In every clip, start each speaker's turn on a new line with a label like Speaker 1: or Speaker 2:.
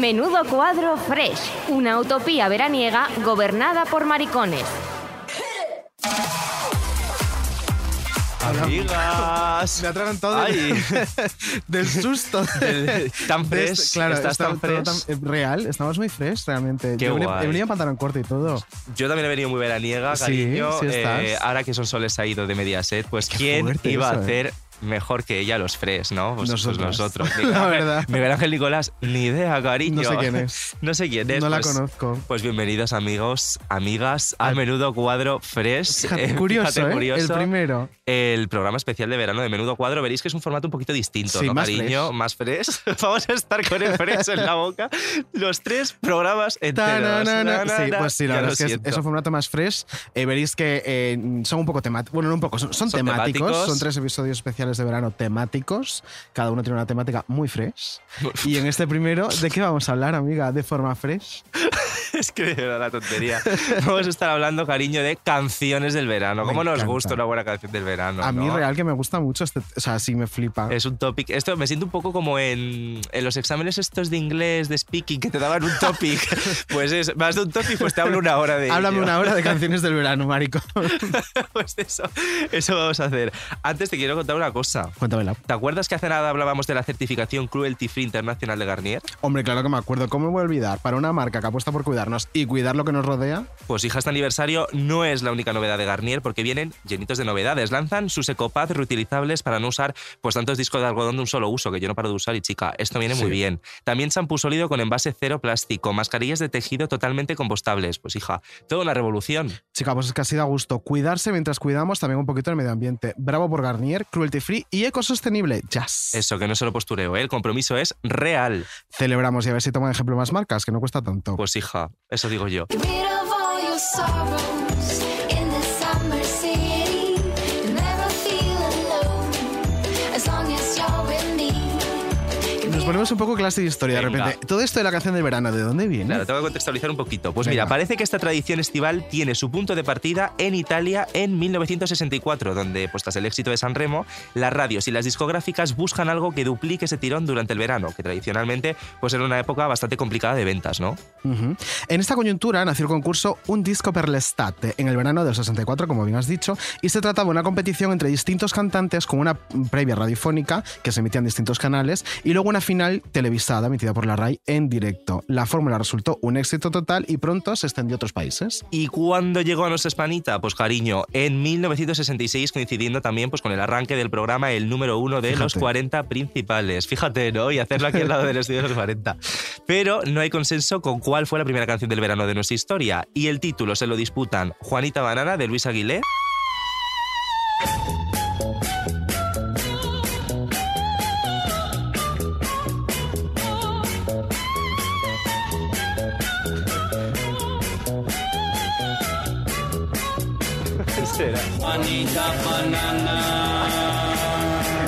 Speaker 1: Menudo cuadro fresh, una utopía veraniega gobernada por maricones.
Speaker 2: Amigas.
Speaker 3: Me atragantado
Speaker 2: Ay.
Speaker 3: del susto.
Speaker 2: Del- tan
Speaker 3: De
Speaker 2: fresh,
Speaker 3: este- claro,
Speaker 2: estás
Speaker 3: está
Speaker 2: tan fresh.
Speaker 3: tan- real, estamos muy fresh realmente.
Speaker 2: Qué
Speaker 3: Yo venía- he venido en pantalón corto y todo.
Speaker 2: Yo también he venido muy veraniega,
Speaker 3: Sí,
Speaker 2: cariño.
Speaker 3: sí estás.
Speaker 2: Eh, ahora que Son Soles ha ido de Mediaset, pues ¿quién
Speaker 3: fuerte
Speaker 2: iba a
Speaker 3: eh.
Speaker 2: Mejor que ella los fresh, no? Pues pues nosotros.
Speaker 3: La
Speaker 2: Miguel
Speaker 3: verdad.
Speaker 2: Miguel Ángel Nicolás, ni idea, cariño.
Speaker 3: No sé quién es.
Speaker 2: No sé quién es.
Speaker 3: No la
Speaker 2: pues-
Speaker 3: conozco.
Speaker 2: Pues bienvenidos amigos, amigas, a
Speaker 3: Al-
Speaker 2: Menudo Cuadro Fresh.
Speaker 3: Fíjate,
Speaker 2: Eh,
Speaker 3: curioso,
Speaker 2: fíjate,
Speaker 3: ¿eh?
Speaker 2: curioso.
Speaker 3: El primero.
Speaker 2: El programa especial de verano de Menudo Cuadro. Veréis que es un formato un poquito distinto,
Speaker 3: Sí,
Speaker 2: ¿no,
Speaker 3: más
Speaker 2: cariño?
Speaker 3: fresh.
Speaker 2: Más fresh. Vamos a estar con el fresh en la boca. Los tres programas enteros.
Speaker 3: Ta-na-na-na.
Speaker 2: Na, na,
Speaker 3: Sí,
Speaker 2: na.
Speaker 3: pues sí, la
Speaker 2: Ya
Speaker 3: verdad es que es,
Speaker 2: siento.
Speaker 3: es un formato más fresh. Eh, veréis que eh, son un poco temáticos. Bueno, no un poco, son, son
Speaker 2: Son
Speaker 3: temáticos.
Speaker 2: temáticos.
Speaker 3: Son tres episodios especiales de verano temáticos. Cada uno tiene una temática muy fresh. Y en este primero, ¿de qué vamos a hablar, amiga? De forma fresh.
Speaker 2: Es que verdad la tontería. Vamos a estar hablando, cariño, de canciones del verano.
Speaker 3: Me
Speaker 2: ¿Cómo nos
Speaker 3: encanta.
Speaker 2: gusta una buena canción del verano?
Speaker 3: a mí,
Speaker 2: no?
Speaker 3: real, que me gusta mucho. Este, o sea, sí me flipa.
Speaker 2: Es un topic. Esto me siento un poco como en, en los exámenes estos de inglés, de speaking, que te daban un topic. pues es más de un topic, pues te hablo una hora de
Speaker 3: Háblame
Speaker 2: ello.
Speaker 3: una hora de canciones del verano, marico.
Speaker 2: pues eso, eso vamos a hacer. Antes te quiero contar una cosa.
Speaker 3: Cuéntamela.
Speaker 2: ¿Te acuerdas que hace nada hablábamos de la certificación Cruelty Free Internacional de Garnier?
Speaker 3: Hombre, claro que me acuerdo. ¿Cómo me voy a olvidar? Para una marca que apuesta por cuidarnos y cuidar lo que nos rodea.
Speaker 2: Pues hija, este aniversario no es la única novedad de Garnier porque vienen llenitos de novedades. Lanzan sus ecopads reutilizables para no usar pues tantos discos de algodón de un solo uso que yo no paro de usar y chica, esto viene muy
Speaker 3: Sí.
Speaker 2: bien. También champú sólido con envase cero plástico, mascarillas de tejido totalmente compostables. Pues hija, toda una revolución.
Speaker 3: Chica, pues es que así da gusto. Cuidarse mientras cuidamos también un poquito el medio ambiente. Bravo por Garnier, cruelty free y ecosostenible. Jazz.
Speaker 2: Eso, que no es solo postureo, ¿eh? el compromiso es real.
Speaker 3: Celebramos y a ver si toman ejemplo más marcas, que no cuesta tanto.
Speaker 2: Pues hija, eso digo yo.
Speaker 4: Get rid of all your
Speaker 3: ponemos un poco clase de historia de repente. Todo esto de la canción del verano, ¿de dónde viene?
Speaker 2: Claro, tengo que contextualizar un poquito. Pues
Speaker 3: Venga.
Speaker 2: mira, parece que esta tradición estival tiene su punto de partida en Italia en 1964, donde, pues tras el éxito de San Remo, las radios y las discográficas buscan algo que duplique ese tirón durante el verano, que tradicionalmente pues era una época bastante complicada de ventas, ¿no?
Speaker 3: Ujú. En esta coyuntura nació el concurso Un disco per l'estate en el verano del 64, como bien has dicho, y se trataba de una competición entre distintos cantantes con una previa radiofónica que se emitía en distintos canales y luego una final televisada emitida por la RAI en directo. La fórmula resultó un éxito total y pronto se extendió a otros países.
Speaker 2: ¿Y cuándo llegó a nuestra Hispanita? Pues cariño, en 1966, coincidiendo también pues, con el arranque del programa El número uno de los
Speaker 3: Fíjate.
Speaker 2: 40 principales. Fíjate, ¿no? Y hacerlo aquí al lado del estudio de los 40. Pero no hay consenso con cuál fue la primera canción del verano de nuestra historia. Y el título se lo disputan Juanita Banana de Luis Aguilé.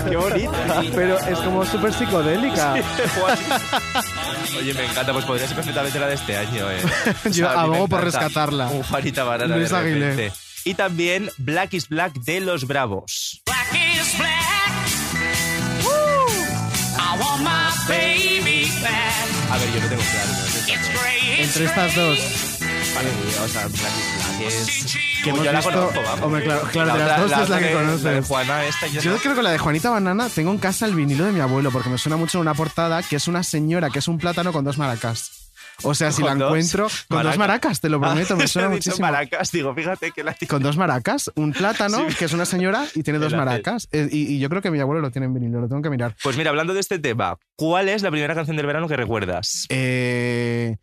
Speaker 2: ¡Qué bonita!
Speaker 3: Pero es como súper psicodélica.
Speaker 2: Oye, me encanta, pues podría ser perfectamente la de este año. ¿eh? O
Speaker 3: Yo
Speaker 2: a mí me
Speaker 3: abogo por rescatarla.
Speaker 2: Un Juanita Banana
Speaker 3: Luis
Speaker 2: de. Y también Black is Black de los Bravos. A ver, yo no tengo claro. ¿no?
Speaker 3: Entre estas dos.
Speaker 2: Mí, o sea, Black es...
Speaker 3: Que hemos
Speaker 2: yo la
Speaker 3: visto-
Speaker 2: conozco, vamos.
Speaker 3: Hombre, claro, claro, de las
Speaker 2: otra-
Speaker 3: dos es la que
Speaker 2: de-
Speaker 3: conoces.
Speaker 2: La de Juana esta yo,
Speaker 3: Yo
Speaker 2: no.
Speaker 3: creo que la de Juanita Banana tengo en casa el vinilo de mi abuelo porque me suena mucho en una portada que es una señora que es un plátano con dos maracas. O sea, si la encuentro con dos
Speaker 2: Maracas.
Speaker 3: te lo prometo, me
Speaker 2: Ah,
Speaker 3: suena muchísimo.
Speaker 2: maracas, digo, fíjate que la
Speaker 3: Con dos maracas, un plátano,
Speaker 2: Sí.
Speaker 3: que es una señora y tiene dos maracas. Eh, Y, y yo creo que mi abuelo lo tiene en vinilo, lo tengo que mirar.
Speaker 2: Pues mira, hablando de este tema, ¿cuál es la primera canción del verano que recuerdas?
Speaker 3: Eh,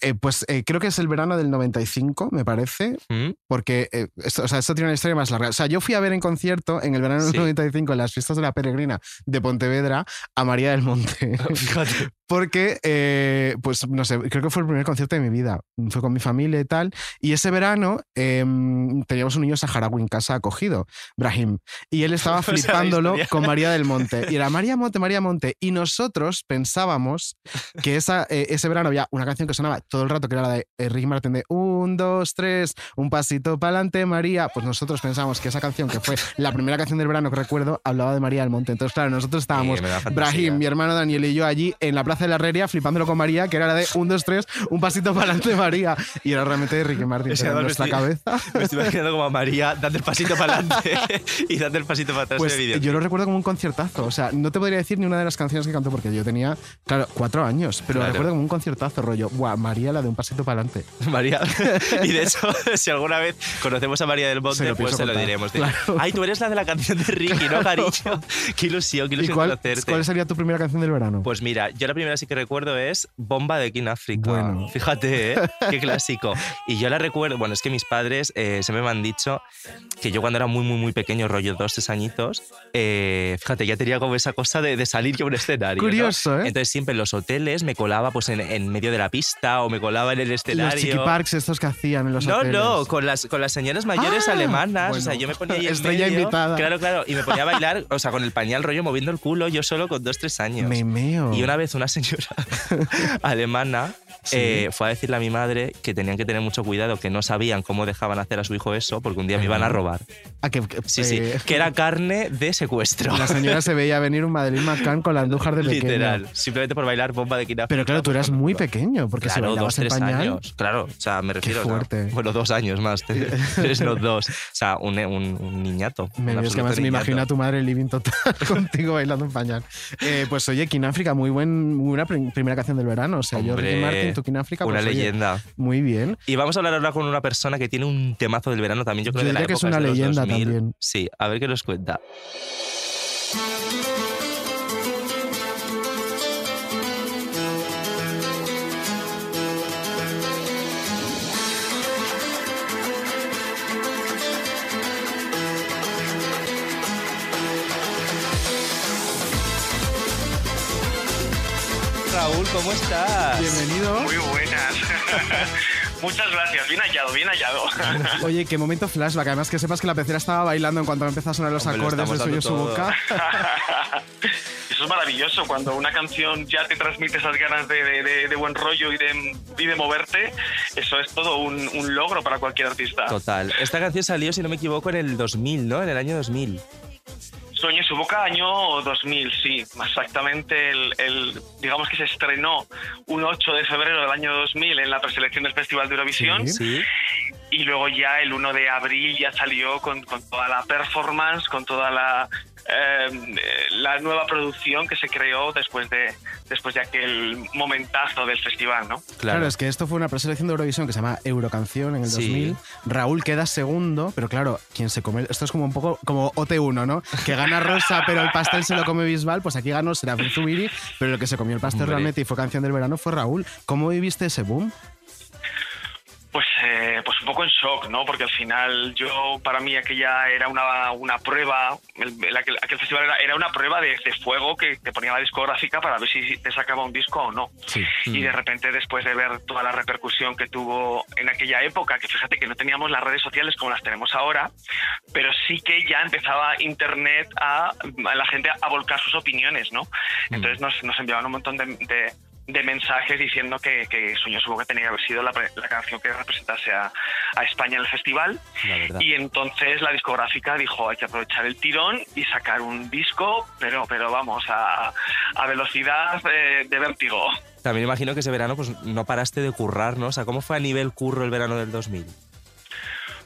Speaker 3: eh, pues eh, creo que es el verano del 95, me parece,
Speaker 2: ¿Mm?
Speaker 3: porque esto, o sea, esto tiene una historia más larga. O sea, yo fui a ver en concierto en el verano del
Speaker 2: Sí.
Speaker 3: 95 en las fiestas de la Peregrina de Pontevedra a María del Monte.
Speaker 2: Fíjate.
Speaker 3: Porque, pues no sé, creo que fue el primer concierto de mi vida. Fue con mi familia y tal. Y ese verano em, teníamos un niño saharaui en casa acogido, Brahim. Y él estaba flipándolo con María del Monte. Y era María Monte, María Monte. Y nosotros pensábamos que esa, eh, ese verano había una canción que sonaba todo el rato, que era la de eh, Ricky Martin de un, dos, tres, un pasito para adelante, María. Pues nosotros pensábamos que esa canción, que fue la primera canción del verano que recuerdo, hablaba de María del Monte. Entonces, claro, nosotros estábamos. Brahim, mi hermano Daniel y yo allí en la Plaza de la Herrería flipándolo con María, que era la de un, dos, tres, un pasito para adelante, María. Y era realmente Ricky Martin
Speaker 2: que
Speaker 3: pero en nuestra
Speaker 2: estoy-
Speaker 3: cabeza.
Speaker 2: Me estoy imaginando como a María dando el pasito para adelante y dando el pasito para atrás
Speaker 3: Pues
Speaker 2: en el vídeo.
Speaker 3: yo lo recuerdo como un conciertazo. O sea, no te podría decir ni una de las canciones que cantó porque yo tenía, claro, cuatro años, pero lo
Speaker 2: Claro.
Speaker 3: recuerdo como un conciertazo, rollo. Buah, María, la de un pasito para adelante.
Speaker 2: María. Y de hecho, si alguna vez conocemos a María del
Speaker 3: Se
Speaker 2: Monte,
Speaker 3: lo
Speaker 2: pues se lo
Speaker 3: contar.
Speaker 2: diremos. De,
Speaker 3: Claro.
Speaker 2: Ay, tú eres la de la canción de Ricky, ¿no, cariño? Qué ilusión, qué
Speaker 3: ¿Y
Speaker 2: ilusión
Speaker 3: cuál,
Speaker 2: conocerte.
Speaker 3: cuál sería tu primera canción del verano?
Speaker 2: Pues mira, yo la primera sí que recuerdo es Bomba de King
Speaker 3: Bueno.
Speaker 2: Fíjate, ¿eh? qué clásico. Y yo la recuerdo, bueno, es que mis padres eh, siempre me han dicho que yo cuando era muy, muy, muy pequeño, rollo dos, tres añitos, eh, fíjate, ya tenía como esa cosa de, de salir yo a un escenario. ¿no?
Speaker 3: Curioso, ¿eh?
Speaker 2: Entonces siempre en los hoteles me colaba pues en, en medio de la pista o me colaba en el
Speaker 3: Los
Speaker 2: escenario.
Speaker 3: chiqui parks estos que hacían en los
Speaker 2: No,
Speaker 3: hoteles.
Speaker 2: no, con las, con las señoras mayores
Speaker 3: Ah,
Speaker 2: alemanas. O sea,
Speaker 3: bueno.
Speaker 2: yo me ponía ahí en
Speaker 3: Estrella
Speaker 2: medio,
Speaker 3: invitada.
Speaker 2: Claro, claro. Y me ponía a bailar, o sea, con el pañal rollo moviendo el culo, yo solo con dos, tres años.
Speaker 3: Me meo.
Speaker 2: Y una vez una señora alemana
Speaker 3: Sí.
Speaker 2: eh, fue a decirle a mi madre que tenían que tener mucho cuidado, que no sabían cómo dejaban hacer a su hijo eso, porque un día me iban a robar.
Speaker 3: Ah, que, que-
Speaker 2: Sí, sí,
Speaker 3: eh,
Speaker 2: que era carne de secuestro.
Speaker 3: La señora se veía venir un Madrid McCann con la andújar de pequeña.
Speaker 2: Literal, simplemente por bailar bomba de quina.
Speaker 3: Pero claro, tú eras muy pequeño, porque si
Speaker 2: Claro, dos,
Speaker 3: bailabas en
Speaker 2: tres
Speaker 3: pañal...
Speaker 2: años. Claro, o sea, me refiero. sea,
Speaker 3: fuerte.
Speaker 2: bueno, dos años más. Tres, no dos. O sea, un, un, un niñato.
Speaker 3: Me,
Speaker 2: un
Speaker 3: es que además me imagino a tu madre living total contigo bailando en pañal. Eh, pues oye, King África, muy, buen, muy buena prim- primera canción del verano. O sea, yo
Speaker 2: Hombre,
Speaker 3: Ricky Tu King África,
Speaker 2: Una
Speaker 3: pues, oye,
Speaker 2: leyenda.
Speaker 3: muy bien.
Speaker 2: Y vamos a hablar ahora con una persona que tiene un temazo del verano también. Yo creo
Speaker 3: Yo
Speaker 2: de la
Speaker 3: que es
Speaker 2: época
Speaker 3: una
Speaker 2: de los
Speaker 3: leyenda
Speaker 2: 2000.
Speaker 3: también.
Speaker 2: Sí, a ver qué nos cuenta. Raúl, ¿cómo estás?
Speaker 3: Bienvenido.
Speaker 5: Muy buenas. Muchas gracias. Bien hallado, bien hallado.
Speaker 3: Oye, qué momento flashback. Además que sepas que la pecera estaba bailando en cuanto empezó a sonar los
Speaker 2: Hombre, lo
Speaker 3: acordes de
Speaker 2: dando
Speaker 3: su boca.
Speaker 5: Eso es maravilloso, cuando una canción ya te transmite esas ganas de, de- de- de buen rollo y de, y de moverte, eso es todo un, un logro para cualquier artista.
Speaker 2: Total. Esta canción salió, si no me equivoco, en el 2000, ¿no? En el año 2000.
Speaker 5: Sueño en su boca, año 2000, sí, exactamente. El, el- digamos que se estrenó un 8 de febrero del año 2000 en la preselección del Festival de Eurovisión.
Speaker 3: Sí.
Speaker 2: Sí.
Speaker 5: y luego ya el 1 de abril ya salió con, con toda la performance, con toda la, eh, eh, la nueva producción que se creó después de, después de aquel momentazo del festival, ¿no?
Speaker 3: Claro.
Speaker 2: Claro.
Speaker 3: es que esto fue una preselección de Eurovisión que se llama Eurocanción en el
Speaker 2: Sí.
Speaker 3: 2000. Raúl queda segundo, pero claro, quien se come. Esto es como un poco como OT1, ¿no? Que gana Rosa, pero el pastel se lo come Bisbal. Pues aquí ganó Serafín Zubiri, pero el que se comió el pastel
Speaker 2: Hombre.
Speaker 3: realmente y fue canción del verano fue Raúl. ¿Cómo viviste ese boom?
Speaker 5: Pues, eh, pues un poco en shock, ¿no? Porque al final yo, para mí aquella era una, una prueba, el- el- aquel, aquel festival era, era una prueba de, de fuego que te ponía la discográfica para ver si te sacaba un disco o no.
Speaker 3: Sí.
Speaker 5: Y de repente después de ver toda la repercusión que tuvo en aquella época, que fíjate que no teníamos las redes sociales como las tenemos ahora, pero sí que ya empezaba Internet a, a la gente a volcar sus opiniones, ¿no? Entonces nos, nos enviaban un montón de, de- de mensajes diciendo que, que Sueño su boca tenía que haber sido la, la canción que representase a, a España en el festival. Y entonces la discográfica dijo hay que aprovechar el tirón y sacar un disco, pero, pero vamos, a, a velocidad de vértigo.
Speaker 2: También imagino que ese verano pues no paraste de currar, ¿no? O sea, ¿cómo fue a nivel curro el verano del 2000?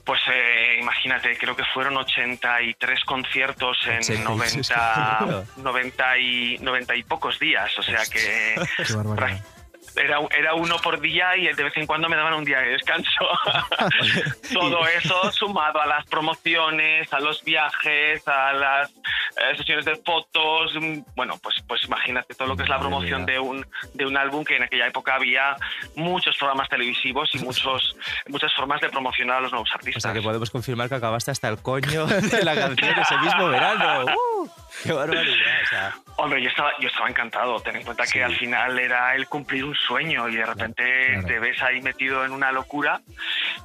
Speaker 5: Pues eh, imagínate, creo que fueron 83 conciertos en
Speaker 2: 83,
Speaker 5: 90, 90, y, 90 y pocos días, o sea que. era, era uno por día y de vez en cuando me daban un día de descanso. Todo eso sumado a las promociones, a los viajes, a las eh, sesiones de fotos, mm, bueno, pues, pues imagínate todo lo que es la promoción de un, de un álbum que en aquella época había muchos programas televisivos y muchos, muchas formas de promocionar a los nuevos
Speaker 2: O
Speaker 5: artistas.
Speaker 2: sea, que podemos confirmar que acabaste hasta el coño de la canción ese mismo verano. ¡Uh! Qué barbaridad. O sea,
Speaker 5: Hombre, yo estaba, yo estaba encantado. Ten en cuenta
Speaker 2: Sí.
Speaker 5: que al final era el cumplir un sueño y de repente
Speaker 3: Claro.
Speaker 5: te ves ahí metido en una locura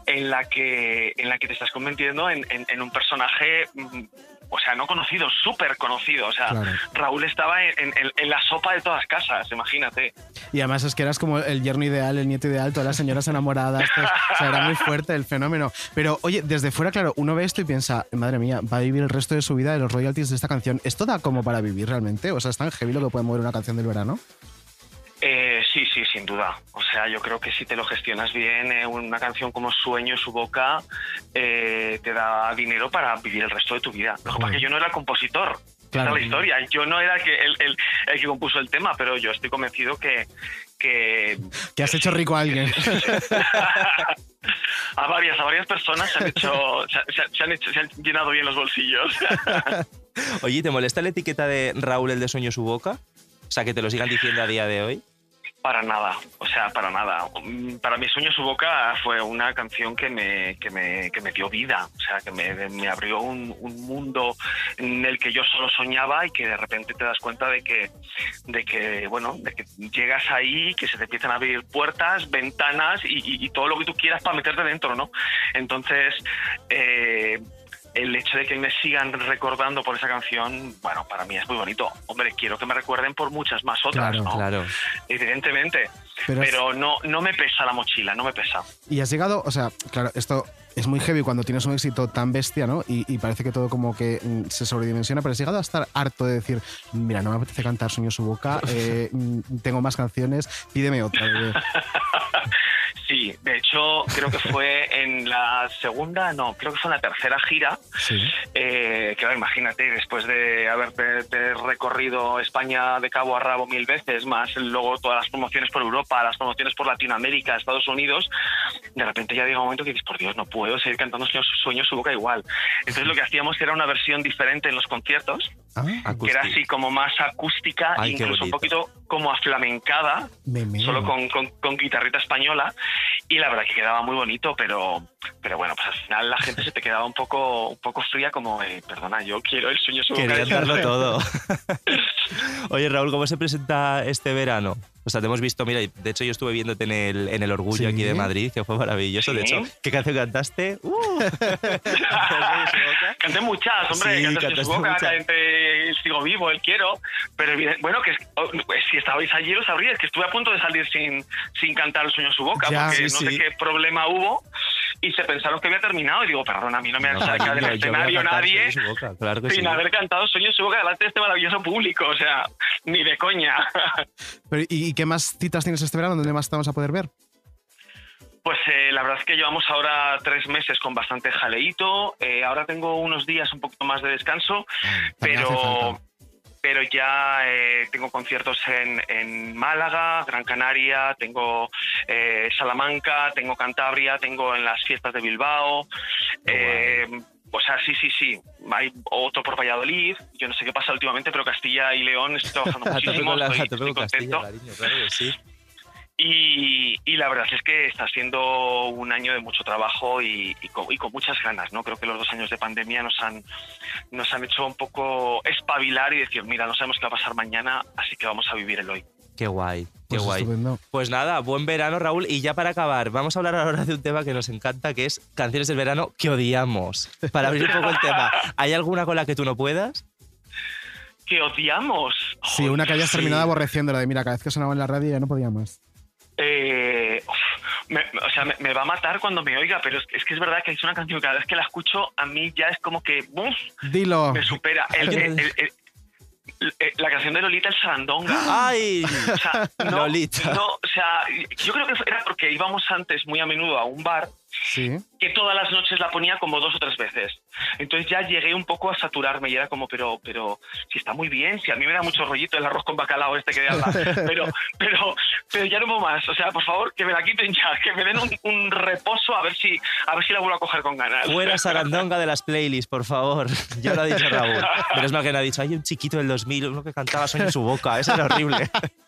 Speaker 5: en la que, en la que te estás convirtiendo en, en- en un personaje, mm, o sea, no conocido, súper conocido. O sea,
Speaker 3: Claro.
Speaker 5: Raúl estaba en, en- en la sopa de todas casas, imagínate.
Speaker 3: Y además es que eras como el yerno ideal, el nieto ideal, todas las señoras enamoradas. o sea, era muy fuerte el fenómeno. Pero oye, desde fuera, claro, uno ve esto y piensa, madre mía, va a vivir el resto de su vida de los royalties de esta canción. ¿Esto da como para vivir realmente? O sea, es tan heavy lo que puede mover una canción del verano.
Speaker 5: Eh, sí, sí, sin duda. O sea, yo creo que si te lo gestionas bien, eh, una canción como Sueño en su boca eh, te da dinero para vivir el resto de tu vida. Lo que pasa es que yo no era el compositor.
Speaker 3: Claro.
Speaker 5: Esa es la historia. Yo no era el que, el, el- el que compuso el tema, pero yo estoy convencido que... que
Speaker 3: Que has hecho rico a alguien.
Speaker 5: a varias, a varias personas se han hecho, se, se- se han hecho, se han llenado bien los bolsillos.
Speaker 2: oye, ¿te molesta la etiqueta de Raúl el de Sueño su boca? O sea, que te lo sigan diciendo a día de hoy.
Speaker 5: Para nada, o sea, para nada. Para mí Sueño su boca fue una canción que me, que me, que me dio vida, o sea, que me, abrió un, un mundo en el que yo solo soñaba y que de repente te das cuenta de que, de que bueno, de que llegas ahí, que se te empiezan a abrir puertas, ventanas y- y todo lo que tú quieras para meterte dentro, ¿no? Entonces, eh, el hecho de que me sigan recordando por esa canción, bueno, para mí es muy bonito. Hombre, quiero que me recuerden por muchas más otras,
Speaker 3: Claro,
Speaker 5: ¿no?
Speaker 2: Claro.
Speaker 5: evidentemente.
Speaker 3: Pero
Speaker 5: no, no me pesa la mochila, no me pesa.
Speaker 3: Y has llegado, o sea, claro, esto es muy heavy cuando tienes un éxito tan bestia, ¿no? Y, y parece que todo como que mm, se sobredimensiona, pero has llegado a estar harto de decir, mira, no me apetece cantar Sueño su boca, eh, mm, tengo más canciones, pídeme otra. bebé".
Speaker 5: Sí, de hecho, creo que fue en la segunda, no, creo que fue en la tercera gira.
Speaker 3: Sí.
Speaker 5: Eh, claro, imagínate, después de haber de- de recorrido España de cabo a rabo mil veces, más luego todas las promociones por Europa, las promociones por Latinoamérica, Estados Unidos, de repente ya llega un momento que dices, por Dios, no puedo seguir cantando Sueño, Sueño su boca igual. Entonces lo que hacíamos era una versión diferente en los conciertos,
Speaker 3: Ah,
Speaker 5: que era así como más acústica,
Speaker 2: Ay,
Speaker 5: incluso un poquito como aflamencada, solo con, con, con guitarrita española y la verdad que quedaba muy bonito pero pero bueno pues al final la gente se te quedaba un poco un poco fría como eh, perdona yo quiero el sueño su boca
Speaker 2: Querían
Speaker 5: de
Speaker 2: darlo
Speaker 5: siempre".
Speaker 2: todo. Oye, Raúl, ¿cómo se presenta este verano? O sea, te hemos visto, mira, de hecho yo estuve viéndote en el, en el Orgullo
Speaker 3: Sí.
Speaker 2: aquí de Madrid, que fue maravilloso. De
Speaker 5: Sí.
Speaker 2: hecho, ¿qué canción cantaste? ¡Uh!
Speaker 5: canté muchas hombre
Speaker 2: Sí,
Speaker 5: canté
Speaker 2: cantaste
Speaker 5: su boca
Speaker 2: muchas.
Speaker 5: canté el sigo vivo el quiero pero bueno que oh, pues, si estabais allí lo sabríais que estuve a punto de salir sin sin cantar el sueño su boca
Speaker 3: Ya,
Speaker 5: porque
Speaker 2: sí,
Speaker 5: no
Speaker 2: sí.
Speaker 5: sé qué problema hubo y se pensaron que había terminado y digo perdona a mí no me han
Speaker 2: No,
Speaker 5: sacado del escenario nadie
Speaker 2: boca, claro que
Speaker 5: sin
Speaker 2: sí.
Speaker 5: haber cantado Sueño en su boca delante de este maravilloso público, o sea, ni de coña.
Speaker 3: Pero, ¿y, y qué más citas tienes este verano? ¿Dónde más te vamos a poder ver?
Speaker 5: Pues eh, la verdad es que llevamos ahora tres meses con bastante jaleíto. Eh, ahora tengo unos días un poquito más de descanso,
Speaker 3: También
Speaker 5: pero, pero ya eh, tengo conciertos en, en Málaga, Gran Canaria, tengo Salamanca, tengo Cantabria, tengo en las fiestas de Bilbao. O sea, sí, sí, sí. Hay otro por Valladolid. Yo no sé qué pasa últimamente, pero Castilla y León estoy trabajando muchísimo. estoy- estoy
Speaker 2: Castilla,
Speaker 5: contento.
Speaker 2: cariño, claro que sí.
Speaker 5: Y, y la verdad es que está siendo un año de mucho trabajo y, y con, y con muchas ganas, ¿no? Creo que los dos años de pandemia nos han, nos han hecho un poco espabilar y decir, mira, no sabemos qué va a pasar mañana, así que vamos a vivir el hoy.
Speaker 2: Qué guay, qué
Speaker 3: Pues
Speaker 2: guay.
Speaker 3: estupendo.
Speaker 2: Pues nada, buen verano, Raúl. Y ya para acabar, vamos a hablar ahora de un tema que nos encanta, que es canciones del verano que odiamos. Para abrir un poco el tema, ¿hay alguna con la que tú no puedas?
Speaker 5: Que odiamos.
Speaker 3: Sí, una que hayas
Speaker 2: sí.
Speaker 3: terminado aborreciendo, la de mira, cada vez que sonaba en la radio ya no podía más.
Speaker 5: Eh, uf, me- o sea, me, me va a matar cuando me oiga, pero es, que- es que es verdad que es una canción que cada vez que la escucho, a mí ya es como que ¡buf!
Speaker 3: Dilo.
Speaker 5: me supera. El- el- el- el- el- la canción de Lolita el Sarandonga.
Speaker 2: ¡Ay!
Speaker 5: O sea, no,
Speaker 2: Lolita.
Speaker 5: no, o sea, yo creo que era porque íbamos antes muy a menudo a un bar
Speaker 3: Sí.
Speaker 5: que todas las noches la ponía como dos o tres veces. Entonces ya llegué un poco a saturarme y era como, pero, pero, si está muy bien, si a mí me da mucho rollito el arroz con bacalao este que de Alba, pero, pero, pero ya no puedo más. O sea, por favor, que me la quiten ya, que me den un, un reposo a ver si, a ver si la vuelvo a coger con ganas.
Speaker 2: Fuera Sarandonga de las playlists, por favor. Ya lo ha dicho Raúl. Pero es mal que no ha dicho, hay un chiquito del 2000, uno que cantaba Sueño en su boca. Eso era horrible.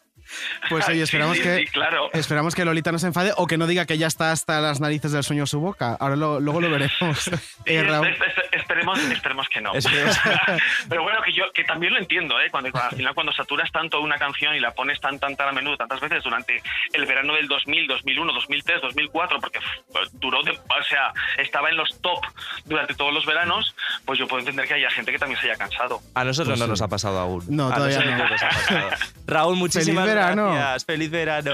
Speaker 3: Pues oye,
Speaker 5: Sí,
Speaker 3: esperamos
Speaker 5: sí,
Speaker 3: que.
Speaker 5: sí, claro.
Speaker 3: Esperamos que Lolita no se enfade o que no diga que ya está hasta las narices del sueño en su boca. Ahora lo- luego lo veremos.
Speaker 5: Sí,
Speaker 3: Eh,
Speaker 5: es-
Speaker 3: Raúl,
Speaker 5: es- es- esperemos, esperemos que no.
Speaker 2: Esperemos.
Speaker 5: Pero bueno, que yo que también lo entiendo, ¿eh? Cuando, al final cuando saturas tanto una canción y la pones tan, tan, tan a menudo, tantas veces durante el verano del 2000, 2001, 2003, 2004, porque pff, duró, de- o sea, estaba en los top durante todos los veranos, pues yo puedo entender que haya gente que también se haya cansado.
Speaker 2: A nosotros
Speaker 3: Pues
Speaker 2: no
Speaker 3: sí.
Speaker 2: nos ha pasado aún.
Speaker 3: No,
Speaker 2: A
Speaker 3: todavía
Speaker 2: nosotros
Speaker 3: no.
Speaker 2: nos ha pasado. Raúl, muchísimas
Speaker 3: Feliz verano.
Speaker 2: gracias. Feliz verano.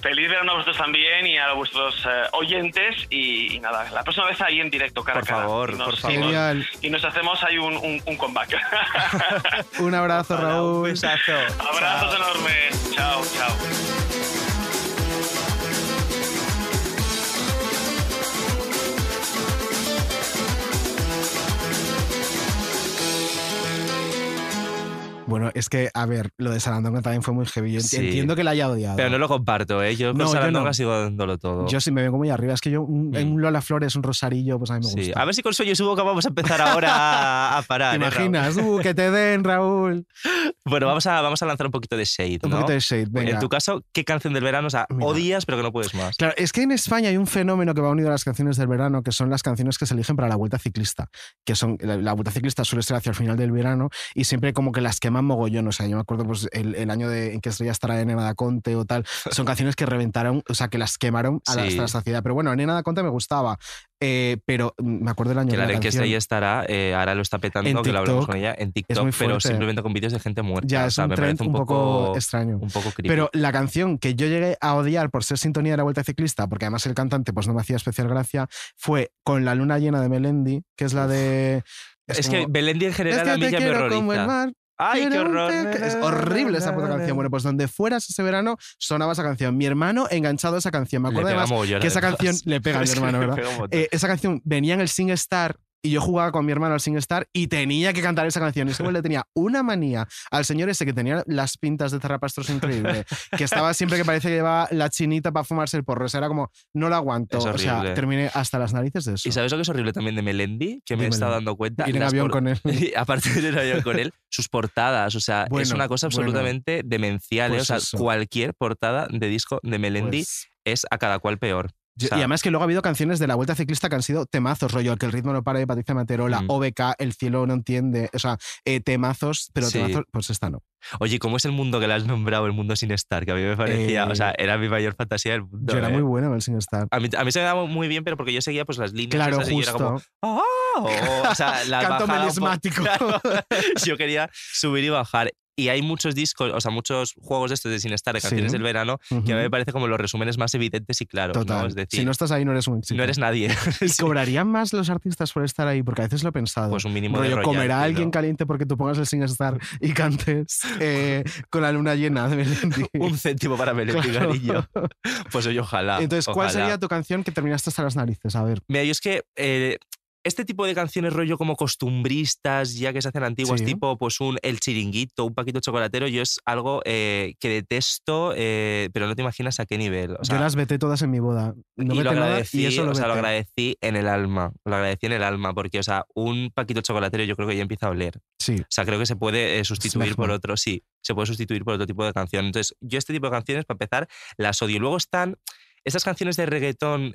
Speaker 5: Feliz verano a vosotros también y a vuestros eh, oyentes y, y nada, la próxima vez ahí en directo, cara
Speaker 2: Por
Speaker 5: a cara.
Speaker 2: favor,
Speaker 5: Y nos-
Speaker 2: por favor.
Speaker 5: y nos-
Speaker 3: Genial.
Speaker 5: Y nos hacemos ahí un, un, un comeback.
Speaker 3: Un abrazo,
Speaker 2: Hola, Un
Speaker 3: Raúl.
Speaker 2: besazo.
Speaker 5: Abrazos enormes. Chao, chao.
Speaker 3: Bueno, es que, a ver, lo de Sarandonga también fue muy heavy. Yo enti-
Speaker 2: Sí.
Speaker 3: entiendo que la haya odiado.
Speaker 2: Pero no lo comparto, ¿eh? Yo con
Speaker 3: No, yo
Speaker 2: Sarandonga
Speaker 3: no.
Speaker 2: sigo dándolo todo.
Speaker 3: Yo sí me vengo muy arriba. Es que yo, un, en
Speaker 2: Mm.
Speaker 3: un Lola Flores, un Rosarillo, pues a mí me
Speaker 2: Sí.
Speaker 3: gusta.
Speaker 2: A ver si con Sueño Subo que vamos a empezar ahora a, a parar.
Speaker 3: ¿Te
Speaker 2: ¿eh,
Speaker 3: imaginas? Uh, que te den, Raúl.
Speaker 2: Bueno, vamos a, vamos a lanzar un poquito de shade,
Speaker 3: Un
Speaker 2: ¿no?
Speaker 3: poquito de shade, venga.
Speaker 2: En tu caso, ¿qué canción del verano? O sea,
Speaker 3: Mira.
Speaker 2: odias pero que no puedes más.
Speaker 3: Claro, es que en España hay un fenómeno que va unido a las canciones del verano, que son las canciones que se eligen para la vuelta ciclista, que son la, la vuelta ciclista suele ser hacia el final del verano y siempre como que las queman mogollón. O sea, yo me acuerdo pues el, el año de, en que Estrella estará en Nena da Conte o tal, son canciones que reventaron, o sea, que las quemaron a la- hasta la saciedad. Pero bueno, Nena da Conte me gustaba, eh, pero me acuerdo del año
Speaker 2: Que
Speaker 3: de
Speaker 2: la
Speaker 3: la
Speaker 2: de que
Speaker 3: canción.
Speaker 2: ella estará, eh, ahora lo está petando,
Speaker 3: En
Speaker 2: que lo hablamos con ella en TikTok, pero simplemente con vídeos de gente muerta.
Speaker 3: Ya
Speaker 2: o
Speaker 3: es
Speaker 2: sea,
Speaker 3: un
Speaker 2: me
Speaker 3: trend
Speaker 2: parece
Speaker 3: un poco extraño.
Speaker 2: Un poco creepy.
Speaker 3: Pero la canción que yo llegué a odiar por ser sintonía de la Vuelta Ciclista, porque además el cantante pues no me hacía especial gracia, fue con la luna llena de Melendi, que es la de...
Speaker 2: es que
Speaker 3: como,
Speaker 2: Belendi en
Speaker 3: "Es
Speaker 2: general
Speaker 3: que
Speaker 2: a mí ya me
Speaker 3: quiero como el
Speaker 2: horroriza. ¡Ay, qué horror!
Speaker 3: Es horrible esa puta canción. Bueno, pues donde fueras ese verano sonaba esa canción. Mi hermano enganchado a esa canción. Me acuerdo además que esa
Speaker 2: además.
Speaker 3: canción le pega a mi hermano, ¿verdad? Eh, esa canción venía en el Sing Star y yo jugaba con mi hermano al Sing Star y tenía que cantar esa canción. Y ese le tenía una manía al señor ese que tenía las pintas de Zarrapastros increíble, que estaba siempre que parece que llevaba la chinita para fumarse el porro. O sea, era como, no lo aguanto. O sea, terminé hasta las narices de eso.
Speaker 2: ¿Y sabes lo que es horrible también de Melendi? Que me he estado dando cuenta.
Speaker 3: Ir en avión
Speaker 2: por-
Speaker 3: con él.
Speaker 2: Aparte de ir en avión con él, sus portadas. O sea, es una cosa
Speaker 3: bueno.
Speaker 2: absolutamente demencial. ¿eh?
Speaker 3: Pues
Speaker 2: o sea,
Speaker 3: eso.
Speaker 2: cualquier portada de disco de Melendi
Speaker 3: Pues,
Speaker 2: es a cada cual peor.
Speaker 3: Yo-
Speaker 2: O sea,
Speaker 3: y además que luego ha habido canciones de la Vuelta Ciclista que han sido temazos, rollo, que el ritmo no para de Patricia Materola,
Speaker 2: Mm.
Speaker 3: OBK, El cielo no entiende, o sea, eh, temazos, pero
Speaker 2: Sí.
Speaker 3: temazos, pues esta no.
Speaker 2: Oye, ¿cómo es el mundo que le has nombrado, el mundo sin estar? Que a mí me parecía, o sea,
Speaker 3: Eh,
Speaker 2: era mi mayor fantasía del mundo.
Speaker 3: Yo era
Speaker 2: ¿eh?
Speaker 3: muy buena en el Sin Star.
Speaker 2: A mí, a mí se me daba muy bien, pero porque yo seguía pues las líneas.
Speaker 3: Claro,
Speaker 2: y era
Speaker 3: justo.
Speaker 2: como, ¡Ah! O, o sea, la
Speaker 3: Canto
Speaker 2: poco-
Speaker 3: melismático.
Speaker 2: Claro. yo quería subir y bajar. Y hay muchos discos, o sea, muchos juegos de estos de Sin Estar, de
Speaker 3: Sí.
Speaker 2: canciones del verano, que a mí me parece como los resúmenes más evidentes y claros. ¿no?
Speaker 3: Total.
Speaker 2: Es decir,
Speaker 3: si no estás ahí, no eres un éxito.
Speaker 2: no eres nadie.
Speaker 3: ¿Y
Speaker 2: Sí.
Speaker 3: cobrarían más los artistas por estar ahí? Porque a veces lo he pensado.
Speaker 2: Pues un mínimo
Speaker 3: Rollo,
Speaker 2: de
Speaker 3: ¿comerá
Speaker 2: royalty,
Speaker 3: alguien
Speaker 2: ¿no?
Speaker 3: caliente porque tú pongas el Sin Star y cantes eh, con la luna llena de Melendi?
Speaker 2: un céntimo para Melendi,
Speaker 3: Claro.
Speaker 2: cariño. Pues oye, ojalá.
Speaker 3: Entonces, ¿cuál
Speaker 2: ojalá.
Speaker 3: sería tu canción que terminaste hasta las narices? A ver.
Speaker 2: Mira, yo es que eh, este tipo de canciones rollo como costumbristas, ya que se hacen antiguas,
Speaker 3: Sí.
Speaker 2: tipo pues un El Chiringuito, un Paquito Chocolatero, yo es algo eh, que detesto, eh, pero no te imaginas a qué nivel. O sea,
Speaker 3: Yo las veté todas en mi boda. No
Speaker 2: y
Speaker 3: vete
Speaker 2: lo
Speaker 3: nada
Speaker 2: agradecí,
Speaker 3: y eso lo
Speaker 2: o sea, lo agradecí en el alma, lo agradecí en el alma, porque, o sea, un Paquito Chocolatero yo creo que ya empieza a oler.
Speaker 3: Sí.
Speaker 2: O sea, creo que se puede eh, sustituir por otro, sí, se puede sustituir por otro tipo de canción. Entonces, yo este tipo de canciones, para empezar, las odio. Luego están estas canciones de reggaetón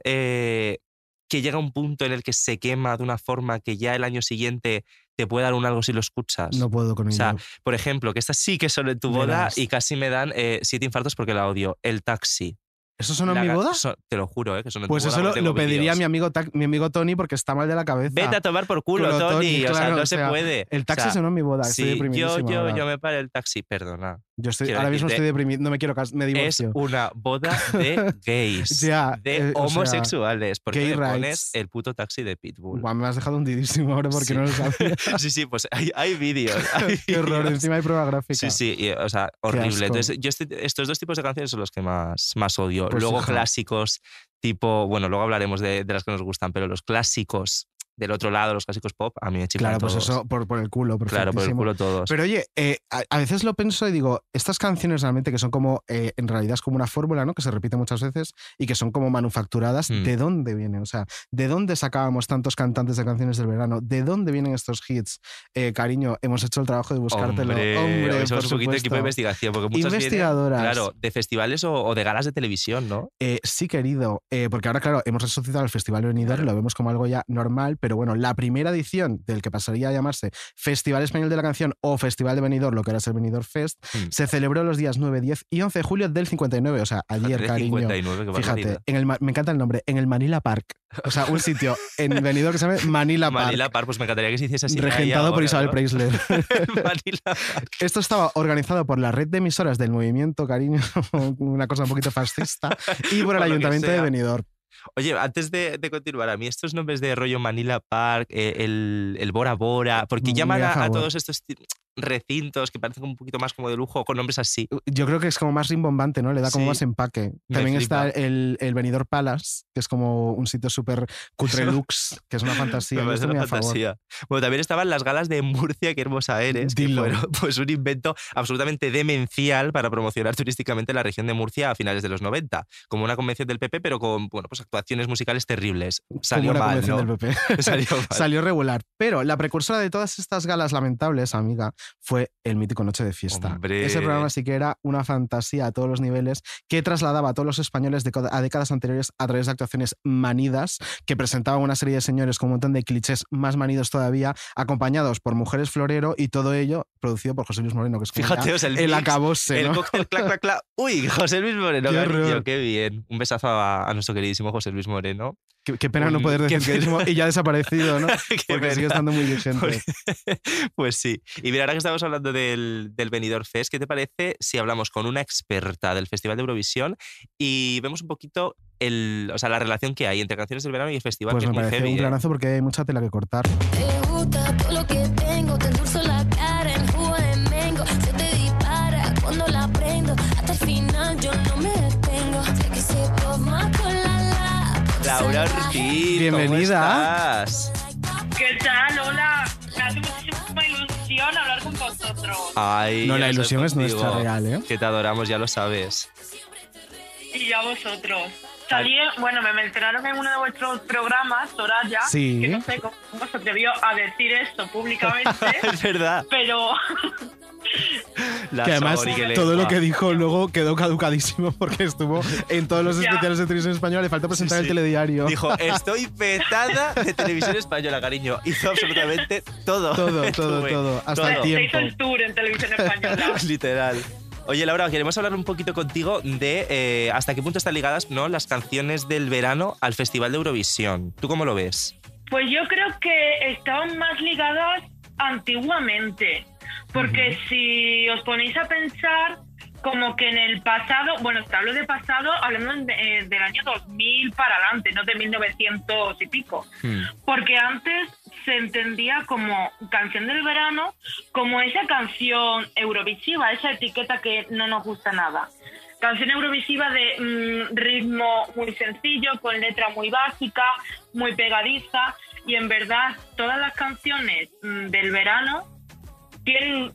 Speaker 2: que llega un punto en el que se quema de una forma que ya el año siguiente te puede dar un algo si lo escuchas.
Speaker 3: No puedo con
Speaker 2: O sea,
Speaker 3: ello.
Speaker 2: Por ejemplo, que estas sí que son en tu boda
Speaker 3: Verás.
Speaker 2: y casi me dan eh, siete infartos porque la odio. El taxi.
Speaker 3: ¿Eso sonó en
Speaker 2: La
Speaker 3: mi
Speaker 2: ga-
Speaker 3: boda?
Speaker 2: te lo juro, eh, que son en tu
Speaker 3: Pues
Speaker 2: boda
Speaker 3: eso lo,
Speaker 2: porque tengo
Speaker 3: lo pediría
Speaker 2: vídeos.
Speaker 3: mi amigo, Ta- mi amigo Tony porque está mal de la cabeza.
Speaker 2: Vete a tomar por culo,
Speaker 3: Culo,
Speaker 2: Tony.
Speaker 3: Tony,
Speaker 2: o sea,
Speaker 3: claro,
Speaker 2: no
Speaker 3: o
Speaker 2: se
Speaker 3: sea,
Speaker 2: puede.
Speaker 3: El taxi
Speaker 2: O sea,
Speaker 3: sonó en mi boda. Estoy
Speaker 2: Sí, yo,
Speaker 3: deprimidísimo
Speaker 2: yo,
Speaker 3: ahora.
Speaker 2: yo me paré el taxi, perdona.
Speaker 3: Yo estoy,
Speaker 2: quiero
Speaker 3: ahora mismo
Speaker 2: decirte,
Speaker 3: estoy deprimido. No me quiero casar. Me
Speaker 2: Es una boda de gays.
Speaker 3: Ya,
Speaker 2: de
Speaker 3: eh, o sea,
Speaker 2: homosexuales. porque
Speaker 3: gay
Speaker 2: me pones el puto taxi de Pitbull.
Speaker 3: Buah, me has dejado hundidísimo ahora porque
Speaker 2: Sí.
Speaker 3: no lo sabía.
Speaker 2: sí, sí, pues hay, hay vídeos. hay
Speaker 3: Qué horror. Encima hay prueba gráfica.
Speaker 2: Sí, sí, y, o sea, horrible. Entonces, yo estos dos tipos de canciones son los que más, más odio.
Speaker 3: Pues,
Speaker 2: luego
Speaker 3: hija.
Speaker 2: clásicos tipo, bueno, luego hablaremos de, de las que nos gustan, pero los clásicos del otro lado, los clásicos pop, a mí me
Speaker 3: Claro, pues
Speaker 2: todos.
Speaker 3: eso por, por el culo.
Speaker 2: Claro, por el culo todos.
Speaker 3: Pero oye, eh, a, a veces lo pienso y digo, estas canciones realmente que son como, eh, en realidad es como una fórmula, ¿no? Que se repite muchas veces y que son como manufacturadas,
Speaker 2: Mm.
Speaker 3: ¿de dónde vienen? O sea, ¿de dónde sacábamos tantos cantantes de canciones del verano? ¿De dónde vienen estos hits? Eh, cariño, hemos hecho el trabajo de buscártelo.
Speaker 2: Hombre,
Speaker 3: Hombre,
Speaker 2: somos
Speaker 3: por
Speaker 2: un poquito de equipo de investigación. Porque muchas vienen,
Speaker 3: Investigadoras.
Speaker 2: claro, de festivales o, o de galas de televisión, ¿no?
Speaker 3: Eh, sí, querido, eh, porque ahora, claro, hemos resucitado el Festival Benidorm,
Speaker 2: Claro.
Speaker 3: lo vemos como algo ya normal, pero bueno, la primera edición del que pasaría a llamarse Festival Español de la Canción o Festival de Benidorm, lo que ahora es el Benidorm Fest,
Speaker 2: Mm.
Speaker 3: se celebró los días 9, 10 y 11 de julio del 59, o sea, ayer, cariño.
Speaker 2: 59, qué
Speaker 3: Fíjate, en el, me encanta el nombre, en el Manila Park. O sea, un sitio en Benidorm que se llama Manila Park.
Speaker 2: Manila Park, pues me encantaría que se hiciese así.
Speaker 3: regentado por Isabel
Speaker 2: ¿no?
Speaker 3: Preisler.
Speaker 2: Manila Park.
Speaker 3: Esto estaba organizado por la red de emisoras del movimiento, cariño, una cosa un poquito fascista, y por
Speaker 2: Por
Speaker 3: el ayuntamiento de. Benidorm.
Speaker 2: Oye, antes de, de continuar, a mí estos nombres de rollo Manila Park, eh, el, el Bora Bora, porque llaman
Speaker 3: a
Speaker 2: todos estos recintos que parecen un poquito más como de lujo con nombres así?
Speaker 3: Yo creo que es como más rimbombante, ¿no? Le da como
Speaker 2: Sí.
Speaker 3: más empaque. También está el, el Benidorm Palace, que es como un sitio súper cutre lux, que es una fantasía.
Speaker 2: Me parece una fantasía. Bueno, también estaban las galas de Murcia, qué hermosa eres, que
Speaker 3: Dilo.
Speaker 2: fueron pues un invento absolutamente demencial para promocionar turísticamente la región de Murcia a finales de los 90, como una convención del PP, pero con bueno, pues actuaciones musicales terribles. Salió
Speaker 3: como una convención
Speaker 2: ¿no?
Speaker 3: del PP.
Speaker 2: Salió mal.
Speaker 3: Salió regular. Pero la precursora de todas estas galas lamentables, amiga, fue el mítico Noche de Fiesta.
Speaker 2: Hombre.
Speaker 3: Ese programa sí que era una fantasía a todos los niveles que trasladaba a todos los españoles de a décadas anteriores a través de actuaciones manidas que presentaban una serie de señores con un montón de clichés más manidos todavía, acompañados por mujeres florero y todo ello producido por José Luis Moreno, que es como
Speaker 2: Fíjate,
Speaker 3: ya
Speaker 2: o sea, el
Speaker 3: el
Speaker 2: mix,
Speaker 3: acabose,
Speaker 2: El
Speaker 3: ¿no?
Speaker 2: cóctel clac, clac, clac. Uy, José Luis Moreno,
Speaker 3: Qué
Speaker 2: cariño, qué bien. Un besazo a, a nuestro queridísimo José Luis Moreno.
Speaker 3: Qué, qué pena no poder decir que es y ya desaparecido, ¿no? Porque sigue estando muy vigente.
Speaker 2: Pues sí. Y mira, ahora que estamos hablando del, del Benidorm Fest, ¿qué te parece si hablamos con una experta del Festival de Eurovisión y vemos un poquito el, o sea, la relación que hay entre canciones del verano y el festival,
Speaker 3: Pues
Speaker 2: que
Speaker 3: me
Speaker 2: es muy
Speaker 3: parece
Speaker 2: heavy,
Speaker 3: un
Speaker 2: ¿eh?
Speaker 3: planazo porque hay mucha tela que cortar.
Speaker 4: Te gusta todo lo que tengo, te endulzo la
Speaker 2: Laura Ortiz,
Speaker 3: Bienvenida.
Speaker 2: ¿cómo estás?
Speaker 6: ¿Qué tal? Hola. Me hace muchísima ilusión hablar con vosotros.
Speaker 2: Ay,
Speaker 3: No, la ilusión es nuestra real, ¿eh?
Speaker 2: Que te adoramos, ya lo sabes.
Speaker 6: Y a vosotros. Salí, bueno, me mencionaron en uno de vuestros programas, Soraya,
Speaker 3: Sí.
Speaker 6: que no sé cómo se atrevió a decir esto públicamente,
Speaker 2: es verdad.
Speaker 6: pero
Speaker 2: La
Speaker 3: que además todo lo que dijo luego quedó caducadísimo porque estuvo en todos los
Speaker 6: Ya.
Speaker 3: especiales de televisión española. Le falta presentar
Speaker 2: Sí,
Speaker 3: el telediario.
Speaker 2: Dijo, estoy petada de televisión española, cariño. Hizo absolutamente todo.
Speaker 3: todo, todo, todo. Hasta
Speaker 2: todo.
Speaker 3: el
Speaker 6: se
Speaker 3: tiempo.
Speaker 6: hizo el tour en televisión española.
Speaker 2: Literal. Oye, Laura, queremos hablar un poquito contigo de eh, hasta qué punto están ligadas ¿no? las canciones del verano al Festival de Eurovisión. ¿Tú cómo lo ves?
Speaker 6: Pues yo creo que estaban más ligadas antiguamente, porque si os ponéis a pensar, como que en el pasado, bueno, te hablo de pasado, hablando de- eh, del año 2000 para adelante, no de 1900 y pico, porque antes se entendía como canción del verano, como esa canción eurovisiva, esa etiqueta que no nos gusta nada. Canción eurovisiva de mm, ritmo muy sencillo, con letra muy básica, muy pegadiza, y en verdad todas las canciones mm, del verano tienen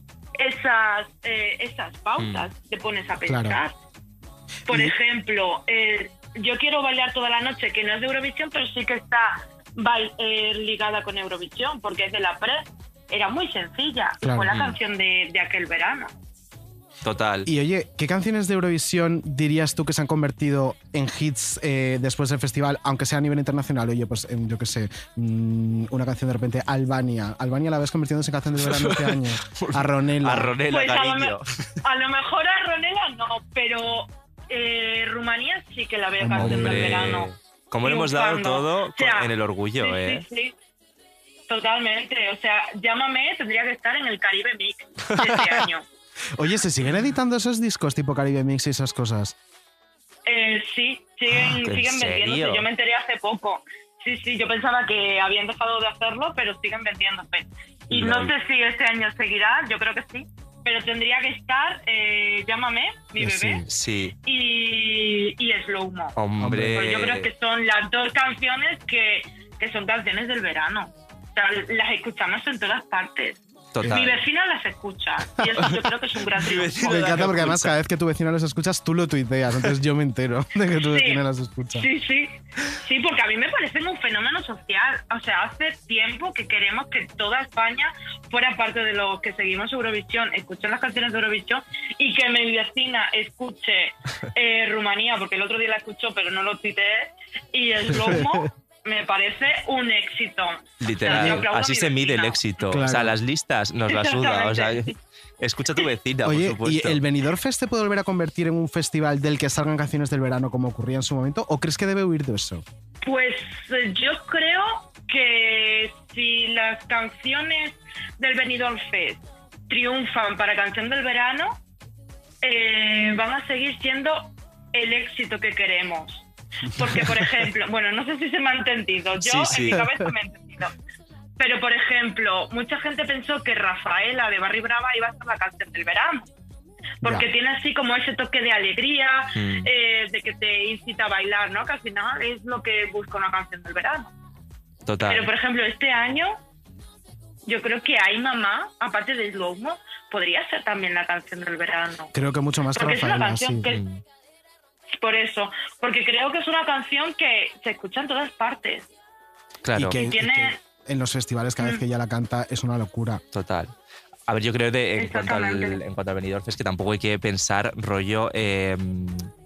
Speaker 6: esas, eh, esas pautas, te pones a
Speaker 3: Claro.
Speaker 6: pensar. Por ejemplo, el Yo quiero bailar toda la noche, que no es de Eurovisión, pero sí que está eh, ligada con Eurovisión, porque es de la pre. Era muy sencilla,
Speaker 3: Claro.
Speaker 6: fue la
Speaker 2: Mm.
Speaker 6: canción de, de aquel verano.
Speaker 2: Total.
Speaker 3: Y oye, ¿qué canciones de Eurovisión dirías tú que se han convertido en hits eh, después del festival, aunque sea a nivel internacional? Oye, pues en, yo qué sé, mm, una canción de repente, Albania. Albania la ves convirtiéndose en canción del verano este año. A Ronela.
Speaker 2: A Ronela,
Speaker 6: Pues a lo,
Speaker 2: cariño.
Speaker 6: a lo mejor a Ronela no, pero eh, Rumanía sí que la veo canción del verano.
Speaker 2: cómo le hemos dado todo
Speaker 6: O sea,
Speaker 2: en el orgullo,
Speaker 6: sí,
Speaker 2: ¿eh?
Speaker 6: Sí, sí. Totalmente. O sea, llámame, tendría que estar en el Caribe Mix de este año.
Speaker 3: Oye, ¿se siguen editando esos discos tipo Caribe Mix y esas cosas?
Speaker 6: Eh, sí, siguen,
Speaker 2: Ah, ¿en
Speaker 6: siguen vendiéndose. Yo me enteré hace poco. Sí, sí, yo pensaba que habían dejado de hacerlo, pero siguen vendiéndose. Y no sé si este año seguirá, yo creo que sí. Pero tendría que estar eh, Llámame, mi
Speaker 3: Eh,
Speaker 6: bebé,
Speaker 2: Sí,
Speaker 6: y, y Slow Mo.
Speaker 2: hombre.
Speaker 6: Pues yo creo que son las dos canciones que, que son canciones del verano. O sea, las escuchamos en todas partes.
Speaker 2: Total.
Speaker 6: Mi vecina las escucha. Y eso yo creo que es un gran triunfo.
Speaker 2: vecina
Speaker 3: Me
Speaker 2: la
Speaker 3: encanta porque además
Speaker 2: escucha.
Speaker 3: cada vez que tu vecino las escuchas, tú lo tuiteas. Entonces yo me entero de que tu
Speaker 6: Sí.
Speaker 3: vecina las escucha.
Speaker 6: Sí, sí. Sí, porque a mí me parecen un fenómeno social. O sea, hace tiempo que queremos que toda España fuera parte de los que seguimos Eurovisión, escuchen las canciones de Eurovisión y que mi vecina escuche eh, Rumanía, porque el otro día la escuchó pero no lo tuiteé, y el Slow Mo, me parece un éxito. O sea, yo
Speaker 2: Literal, así se mide el éxito.
Speaker 3: Claro.
Speaker 2: O sea, las listas nos las suda. O sea, escucha a tu vecina,
Speaker 3: Oye,
Speaker 2: por
Speaker 3: ¿y el Benidorm Fest se puede volver a convertir en un festival del que salgan canciones del verano como ocurría en su momento? ¿O crees que debe huir de eso?
Speaker 6: Pues eh, yo creo que si las canciones del Benidorm Fest triunfan para canción del verano, eh, van a seguir siendo el éxito que queremos. Porque, por ejemplo, bueno, no sé si se me ha entendido. Yo
Speaker 2: Sí, sí.
Speaker 6: en mi cabeza me he entendido. Pero, por ejemplo, mucha gente pensó que Rafaela de Barry Brava iba a ser la canción del verano. Porque
Speaker 3: Ya.
Speaker 6: tiene así como ese toque de alegría,
Speaker 2: Mm.
Speaker 6: eh, de que te incita a bailar, ¿no? Que al final es lo que busca una canción del verano.
Speaker 2: Total.
Speaker 6: Pero, por ejemplo, este año, yo creo que Ay Mamá, aparte de Slowmo, podría ser también la canción del verano.
Speaker 3: Creo que mucho más que
Speaker 6: Porque es una
Speaker 3: Rafaela,
Speaker 6: canción
Speaker 3: sí.
Speaker 6: que-
Speaker 2: Mm.
Speaker 6: Por eso, porque creo que es una canción que se escucha en todas partes.
Speaker 2: Claro.
Speaker 3: Y que, y
Speaker 6: Tiene-
Speaker 3: que en los festivales cada vez que ella la canta es una locura.
Speaker 2: Total. A ver, yo creo de, en, cuanto al, en cuanto al Benidorm Fest que tampoco hay que pensar rollo eh,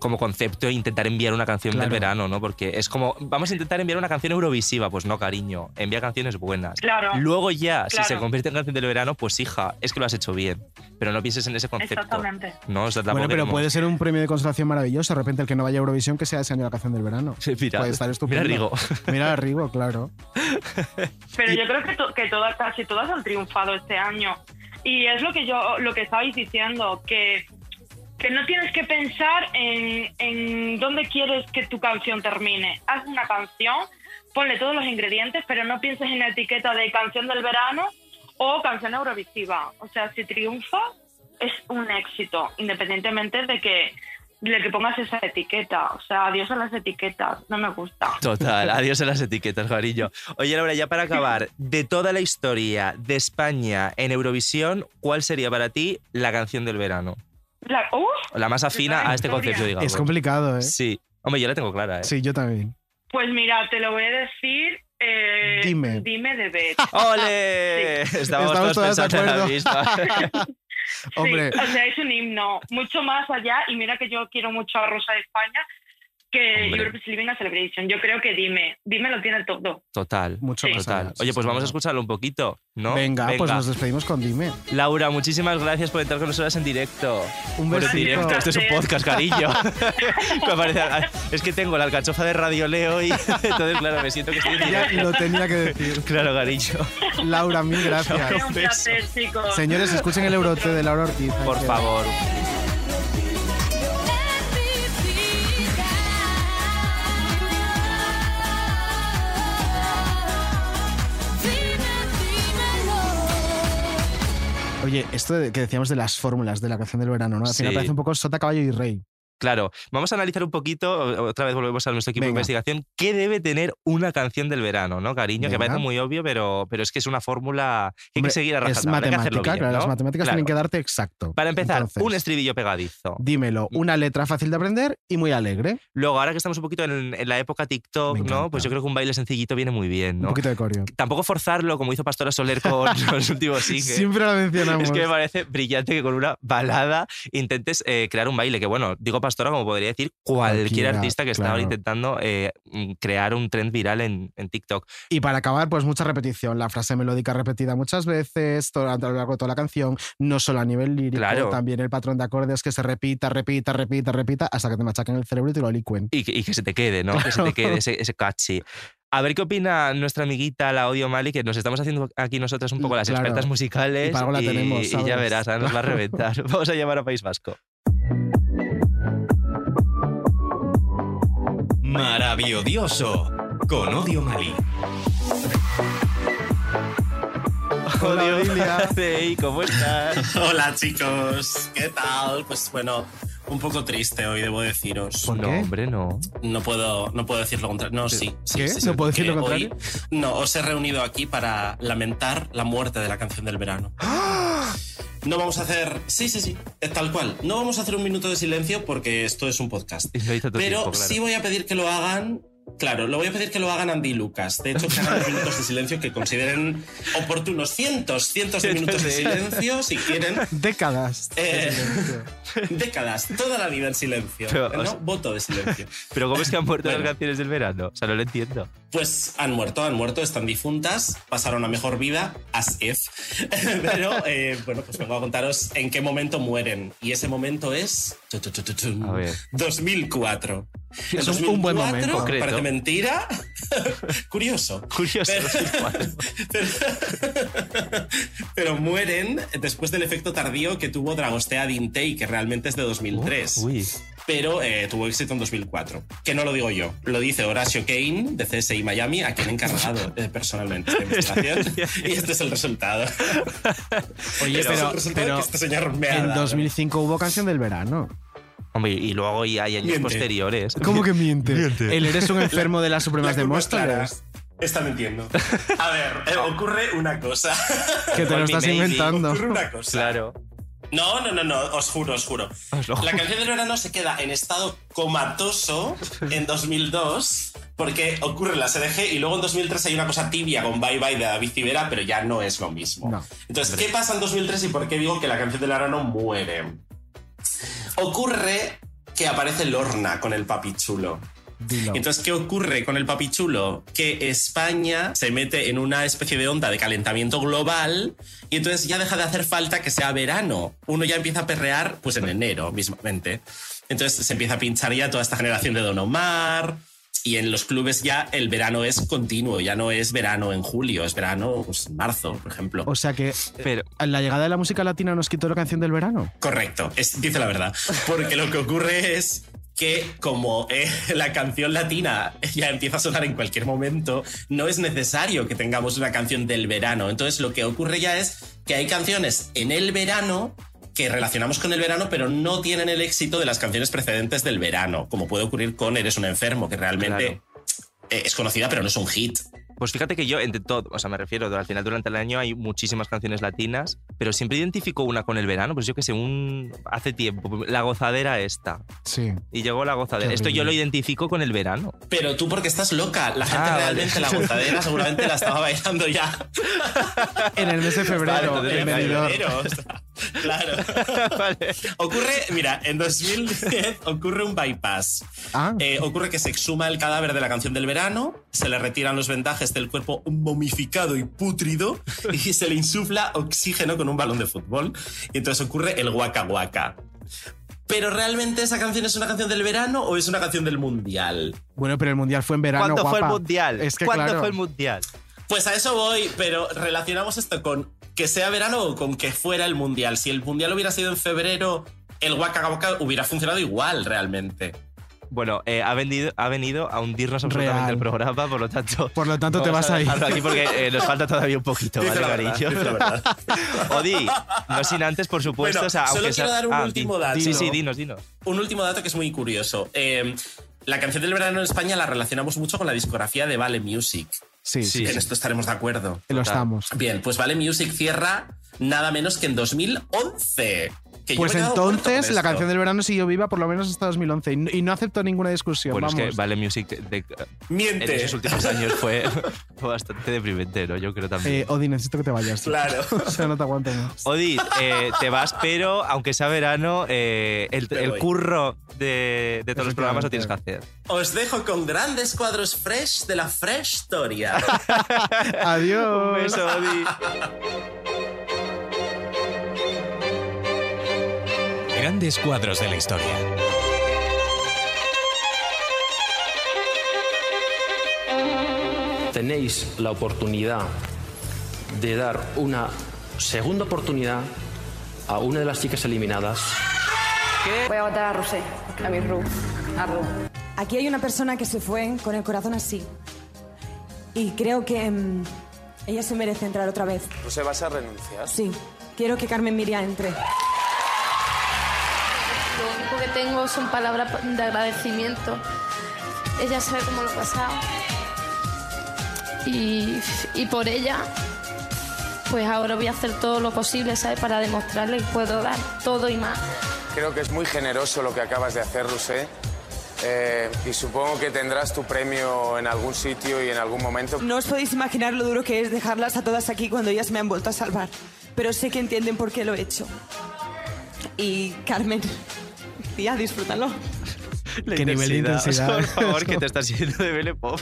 Speaker 2: como concepto intentar enviar una canción
Speaker 3: Claro.
Speaker 2: del verano, ¿no? Porque es como, vamos a intentar enviar una canción eurovisiva. Pues no, cariño, envía canciones buenas.
Speaker 6: Claro.
Speaker 2: Luego ya, si
Speaker 6: Claro.
Speaker 2: se convierte en canción del verano, pues hija, es que lo has hecho bien. Pero no pienses en ese concepto.
Speaker 6: Exactamente.
Speaker 2: No, o sea,
Speaker 3: Bueno, pero
Speaker 2: como-
Speaker 3: puede ser un premio de consolación maravilloso. De repente el que no vaya a Eurovisión que sea ese año la canción del verano.
Speaker 2: Sí, mira,
Speaker 3: Puede estar estupendo.
Speaker 2: mira Rigo.
Speaker 3: Mira a Rigo, claro.
Speaker 6: Pero
Speaker 3: Y-
Speaker 6: yo creo que, to- que todas, casi todas han triunfado este año. Y es lo que yo, lo que estabais diciendo, que, que no tienes que pensar en, en dónde quieres que tu canción termine. Haz una canción, ponle todos los ingredientes, pero no pienses en la etiqueta de canción del verano o canción eurovisiva. O sea, si triunfa, es un éxito, independientemente de que, de que pongas esa etiqueta. O sea, adiós a las etiquetas, no me gusta.
Speaker 2: Total, adiós a las etiquetas, cariño. Oye, Laura, ya para acabar, de toda la historia de España en Eurovisión, ¿cuál sería para ti la canción del verano?
Speaker 6: La, ¡Uf!
Speaker 2: La más afina
Speaker 6: toda la
Speaker 2: a este
Speaker 6: historia.
Speaker 2: concepto, digamos.
Speaker 3: Es complicado, ¿eh?
Speaker 2: Sí. Hombre, yo la tengo clara, ¿eh?
Speaker 3: Sí, yo también.
Speaker 6: Pues mira, te lo voy a decir. eh,
Speaker 3: Dime.
Speaker 6: Dime de Beth.
Speaker 2: ¡Ole! Estamos,
Speaker 3: Estamos
Speaker 2: todos
Speaker 3: todas de
Speaker 2: pensando en la
Speaker 3: acuerdo.
Speaker 2: misma.
Speaker 3: Hombre.
Speaker 6: Sí, o sea, es un himno. Mucho más allá. Y mira que yo quiero mucho a Rosa de España que
Speaker 2: Hombre.
Speaker 6: Europe's Living a Celebration. Yo creo que Dime. Dime lo tiene todo.
Speaker 2: Total.
Speaker 3: Mucho
Speaker 6: Sí.
Speaker 3: más
Speaker 2: Total. Oye, pues vamos a escucharlo un poquito, ¿no?
Speaker 3: Venga, pues nos despedimos con Dime.
Speaker 2: Laura, muchísimas gracias por entrar con nosotros en directo.
Speaker 3: Un besito.
Speaker 2: directo, esto es un podcast, cariño. Es que tengo la alcachofa de Radio Leo y entonces, claro, me siento que estoy
Speaker 3: Ya lo tenía que decir.
Speaker 2: Claro, cariño.
Speaker 3: Laura, mil gracias.
Speaker 6: un placer, chicos.
Speaker 3: Señores, escuchen el Eurote de Laura Ortiz.
Speaker 2: Por favor.
Speaker 3: Oye, esto que decíamos de las fórmulas de la canción del verano, ¿no? Al final
Speaker 2: Sí.
Speaker 3: parece un poco sota, caballo y rey.
Speaker 2: Claro, vamos a analizar un poquito, otra vez volvemos a nuestro equipo de investigación, qué debe tener una canción del verano, ¿no, cariño? Que
Speaker 3: Venga.
Speaker 2: parece muy obvio, pero, pero es que es una fórmula que hay que seguir a
Speaker 3: Es
Speaker 2: que
Speaker 3: matemática,
Speaker 2: bien,
Speaker 3: claro, las matemáticas
Speaker 2: Claro.
Speaker 3: tienen que darte exacto.
Speaker 2: Para empezar,
Speaker 3: Entonces,
Speaker 2: un estribillo pegadizo.
Speaker 3: Dímelo, una letra fácil de aprender y muy alegre.
Speaker 2: Luego, ahora que estamos un poquito en, en la época TikTok, ¿no? Pues yo creo que un baile sencillito viene muy bien,
Speaker 3: Un
Speaker 2: ¿no?
Speaker 3: poquito de coreo.
Speaker 2: Tampoco forzarlo como hizo Pastora Soler con los últimos singles.
Speaker 3: Siempre la mencionamos.
Speaker 2: Es que me parece brillante que con una balada intentes eh, crear un baile. Que bueno, digo Pastora como podría decir cualquier
Speaker 3: Cualquiera,
Speaker 2: artista que está ahora
Speaker 3: claro.
Speaker 2: intentando eh, mm, crear un trend viral en, en TikTok.
Speaker 3: Y para acabar, pues mucha repetición. La frase melódica repetida muchas veces a lo largo de toda la canción, no solo a nivel lírico,
Speaker 2: Claro.
Speaker 3: también el patrón de acordes que se repita, repita, repita, repita, hasta que te machaquen el cerebro y te lo licuen.
Speaker 2: Y que, y que se te quede, ¿no? Que se te quede ese, ese catchy. A ver qué opina nuestra amiguita, la Odio Mali, que nos estamos haciendo aquí nosotras un poco las
Speaker 3: Claro.
Speaker 2: expertas musicales.
Speaker 3: Y tenemos,
Speaker 2: ya verás, ahora nos va a reventar. Vamos a llamar a País Vasco.
Speaker 7: Maravilloso con Odio Malí.
Speaker 3: Hola, Lilia.
Speaker 2: Hey, ¿cómo estás?
Speaker 8: Hola chicos, ¿qué tal? Pues bueno, un poco triste hoy, debo deciros.
Speaker 3: ¿Por
Speaker 2: no,
Speaker 3: qué?
Speaker 2: hombre, no.
Speaker 8: No puedo, no puedo decir lo contrario. No, sí. sí,
Speaker 3: ¿Qué?
Speaker 8: sí, sí,
Speaker 3: ¿No puedo decir lo contrario?
Speaker 8: hoy- no, os he reunido aquí para lamentar la muerte de la canción del verano. No vamos a hacer. Sí, sí, sí, tal cual. No vamos a hacer un minuto de silencio porque esto es un podcast. Pero
Speaker 2: tiempo, claro.
Speaker 8: sí voy a pedir que lo hagan Claro, lo voy a pedir que lo hagan Andy y Lucas. De hecho, que hagan los minutos de silencio que consideren oportunos. Cientos, cientos de minutos de silencio, si quieren.
Speaker 3: Décadas.
Speaker 8: Eh, décadas, toda la vida en silencio.
Speaker 2: Pero,
Speaker 8: ¿no?
Speaker 2: o sea-
Speaker 8: Voto de silencio.
Speaker 2: Pero ¿cómo es que han muerto
Speaker 8: Bueno.
Speaker 2: las canciones del verano? O sea, no lo entiendo.
Speaker 8: Pues han muerto, han muerto, están difuntas, pasaron a mejor vida, as if. Pero eh, bueno, pues vengo a contaros en qué momento mueren. Y ese momento es.
Speaker 2: A ver.
Speaker 8: 2004.
Speaker 3: Es un- un buen
Speaker 8: 2004,
Speaker 3: momento.
Speaker 2: Concreto.
Speaker 8: Parece mentira. Curioso.
Speaker 2: Curioso.
Speaker 8: Pero, pero mueren después del efecto tardío que tuvo Dragostea Dintei, que realmente es de 2003.
Speaker 2: Uy.
Speaker 8: Pero eh, tuvo éxito en 2004. Que no lo digo yo, lo dice Horacio Kane de CSI Miami, a quien he encargado eh, personalmente esta investigación. y este es el resultado.
Speaker 3: Oye,
Speaker 8: Este es
Speaker 3: pero,
Speaker 8: el resultado
Speaker 3: pero
Speaker 8: que este señor me ha
Speaker 3: en
Speaker 8: dado.
Speaker 3: 2005 hubo canción del verano.
Speaker 2: Hombre, y luego hay hay años
Speaker 8: Miente.
Speaker 2: posteriores.
Speaker 3: ¿Cómo que miente? El eres un enfermo de las Supremas
Speaker 8: La
Speaker 3: de. Móstoles.
Speaker 8: Está mintiendo. A ver, eh, ocurre una cosa.
Speaker 3: Que te lo estás inventando.
Speaker 8: Ocurre una cosa.
Speaker 2: Claro.
Speaker 8: No, no, no, no, os juro, os juro.
Speaker 2: Os lo
Speaker 8: La canción del verano se queda en estado comatoso en 2002 porque ocurre la SDG y luego en 2003 hay una cosa tibia con Bye Bye de David Civera, pero ya no es lo mismo.
Speaker 3: No.
Speaker 8: Entonces, ¿qué pasa en 2003 y por qué digo que la canción del verano muere? Ocurre que aparece Lorna con el papi chulo.
Speaker 3: Dilo.
Speaker 8: Entonces, ¿qué ocurre con el papi chulo? Que España se mete en una especie de onda de calentamiento global y entonces ya deja de hacer falta que sea verano. Uno ya empieza a perrear pues en enero mismamente. Entonces se empieza a pinchar ya toda esta generación de Don Omar y en los clubes ya el verano es continuo, ya no es verano en julio, es verano pues, en marzo, por ejemplo.
Speaker 3: O sea que
Speaker 2: Pero,
Speaker 3: la llegada de la música latina nos quitó la canción del verano.
Speaker 8: Correcto, es- dice la verdad. Porque lo que ocurre es que como eh, la canción latina ya empieza a sonar en cualquier momento, no es necesario que tengamos una canción del verano. Entonces lo que ocurre ya es que hay canciones en el verano que relacionamos con el verano, pero no tienen el éxito de las canciones precedentes del verano, como puede ocurrir con Eres un enfermo, que realmente eh, es conocida, pero no es un hit.
Speaker 2: pues fíjate que yo, entre todo, o sea, me refiero, al final durante el año hay muchísimas canciones latinas, pero siempre identifico una con el verano, pues yo que sé, un hace tiempo, la gozadera esta.
Speaker 3: Sí.
Speaker 2: Y llegó la gozadera.
Speaker 3: Qué
Speaker 2: Esto yo lo identifico con el verano.
Speaker 8: Pero tú porque estás loca, la gente
Speaker 2: Ah, vale.
Speaker 8: realmente la gozadera seguramente la estaba bailando ya.
Speaker 3: En el mes de febrero, en Benidorm.
Speaker 8: Febrero, Claro. Ocurre, mira, en 2010 ocurre un bypass.
Speaker 3: Ah,
Speaker 8: Eh, ocurre que se exhuma el cadáver de la canción del verano, se le retiran los vendajes del cuerpo momificado y pútrido y se le insufla oxígeno con un balón de fútbol. Y entonces ocurre el Waka Waka. Pero realmente esa canción es una canción del verano o es una canción del mundial?
Speaker 3: bueno, pero el mundial fue en verano.
Speaker 2: ¿Cuándo fue el mundial?
Speaker 3: Es que
Speaker 2: ¿Cuándo
Speaker 3: claro,
Speaker 2: fue el mundial?
Speaker 8: Pues a eso voy, pero relacionamos esto con que sea verano o con que fuera el mundial. Si el mundial hubiera sido en febrero, el Waka Waka hubiera funcionado igual realmente.
Speaker 2: Bueno, eh, ha, venido, ha venido a hundirnos absolutamente
Speaker 3: Real.
Speaker 2: el programa, por lo tanto.
Speaker 3: Por lo tanto, te vas a ir.
Speaker 2: aquí porque eh, nos falta todavía un poquito,
Speaker 8: Dice
Speaker 2: ¿vale,
Speaker 8: la verdad,
Speaker 2: cariño? Odi, no sin antes, por supuesto.
Speaker 8: Bueno,
Speaker 2: o sea,
Speaker 8: solo quiero
Speaker 2: sea-
Speaker 8: dar un
Speaker 2: Ah,
Speaker 8: último dato.
Speaker 2: Sí, sí, dinos, dinos.
Speaker 8: Un último dato que es muy curioso. Eh, la canción del verano en España la relacionamos mucho con la discografía de Vale Music.
Speaker 3: Sí, sí,
Speaker 2: Sí,
Speaker 8: En esto estaremos de acuerdo.
Speaker 3: lo estamos.
Speaker 8: Bien, pues Vale Music cierra nada menos que en 2011. Que
Speaker 3: Pues entonces la canción del verano siguió viva por lo menos hasta 2011 y no, y no aceptó ninguna discusión.
Speaker 2: Bueno, es
Speaker 3: vamos.
Speaker 2: que Vale Music de- en
Speaker 8: Miente.
Speaker 2: esos últimos años fue, fue bastante deprimente, ¿no? Yo creo también.
Speaker 3: Eh, Odi, necesito que te vayas.
Speaker 8: Claro.
Speaker 3: o sea, no te aguanto más.
Speaker 2: Odi, eh, te vas, pero aunque sea verano, eh, el, el curro de, de todos los programas lo tienes que hacer.
Speaker 8: Os dejo con grandes cuadros fresh de la Fresh Historia.
Speaker 3: Adiós.
Speaker 2: Un beso, Odi.
Speaker 7: Grandes cuadros de la historia.
Speaker 9: tenéis la oportunidad de dar una segunda oportunidad a una de las chicas eliminadas.
Speaker 10: Voy a votar a Rosé, a mi Ru. A Ru.
Speaker 11: Aquí hay una persona que se fue con el corazón así. Y creo que mm, ella se merece entrar otra vez.
Speaker 12: ¿Tú se vas a renunciar?
Speaker 11: Sí. Quiero que Carmen Miria entre.
Speaker 13: Tengo son palabras de agradecimiento. Ella sabe cómo lo he pasado. Y, y por ella, pues ahora voy a hacer todo lo posible, ¿sabes? Para demostrarle que puedo dar todo y más.
Speaker 12: Creo que es muy generoso lo que acabas de hacer, Rusé. eh, y supongo que tendrás tu premio en algún sitio y en algún momento.
Speaker 11: No os podéis imaginar lo duro que es dejarlas a todas aquí cuando ellas me han vuelto a salvar. Pero sé que entienden por qué lo he hecho. Y Carmen, tía, disfrútalo.
Speaker 2: La
Speaker 3: ¿Qué nivel de intensidad?
Speaker 2: Por favor, que te estás yendo de Belle Pop.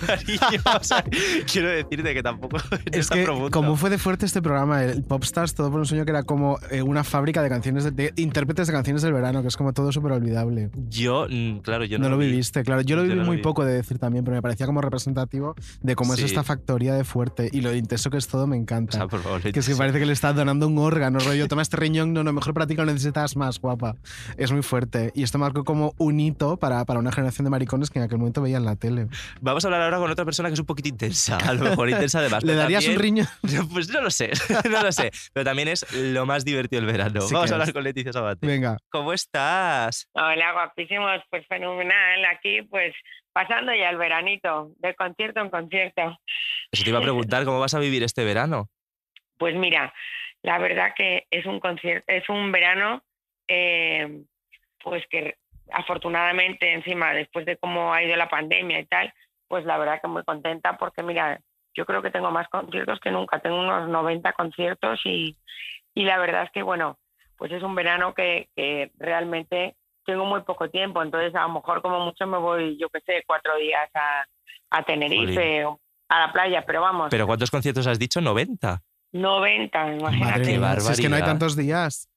Speaker 2: O sea, quiero decirte que tampoco
Speaker 3: Es que,
Speaker 2: profundo.
Speaker 3: como fue de fuerte este programa, el Popstars, todo por un sueño que era como eh, una fábrica de canciones, de, de intérpretes de canciones del verano, que es como todo súper olvidable.
Speaker 2: Yo, mm, claro, yo
Speaker 3: no,
Speaker 2: no,
Speaker 3: lo
Speaker 2: vi.
Speaker 3: viviste, claro. Yo lo
Speaker 2: Yo
Speaker 3: viví
Speaker 2: no
Speaker 3: muy
Speaker 2: vi.
Speaker 3: poco de decir también, pero me parecía como representativo de cómo
Speaker 2: Sí.
Speaker 3: es esta factoría de fuerte y lo intenso que es todo me encanta.
Speaker 2: O sea, por favor,
Speaker 3: que es que parece que le estás donando un órgano, rollo, toma este riñón, no, no, mejor para ti que lo necesitas más, guapa. Es muy fuerte. Y esto marcó como un hito para, para una generación de maricones que en aquel momento veían la tele.
Speaker 2: Vamos a hablar ahora con otra persona que es un poquito intensa, a lo mejor intensa además.
Speaker 3: ¿Le darías un riñón?
Speaker 2: Pues no lo sé, no lo sé. Pero también es lo más divertido del verano.
Speaker 3: Sí
Speaker 2: Vamos a hablar
Speaker 3: es.
Speaker 2: con Leticia Sabate.
Speaker 3: Venga.
Speaker 2: ¿Cómo estás?
Speaker 14: Hola, guapísimos, pues fenomenal. Aquí, pues pasando ya el veranito, de concierto en concierto.
Speaker 2: Eso te iba a preguntar, ¿cómo vas a vivir este verano?
Speaker 14: Pues mira, la verdad que es un concierto, es un verano, eh, pues que afortunadamente encima, después de cómo ha ido la pandemia y tal, pues la verdad que muy contenta porque mira, yo creo que tengo más conciertos que nunca, tengo unos 90 conciertos y, y la verdad es que bueno, pues es un verano que, que realmente tengo muy poco tiempo, entonces a lo mejor como mucho me voy, yo qué sé, cuatro días a, a Tenerife o a la playa, pero vamos,
Speaker 2: ¿Pero cuántos conciertos has dicho? ¿90?
Speaker 14: 90, imagínate.
Speaker 3: Madre si es que no hay tantos días.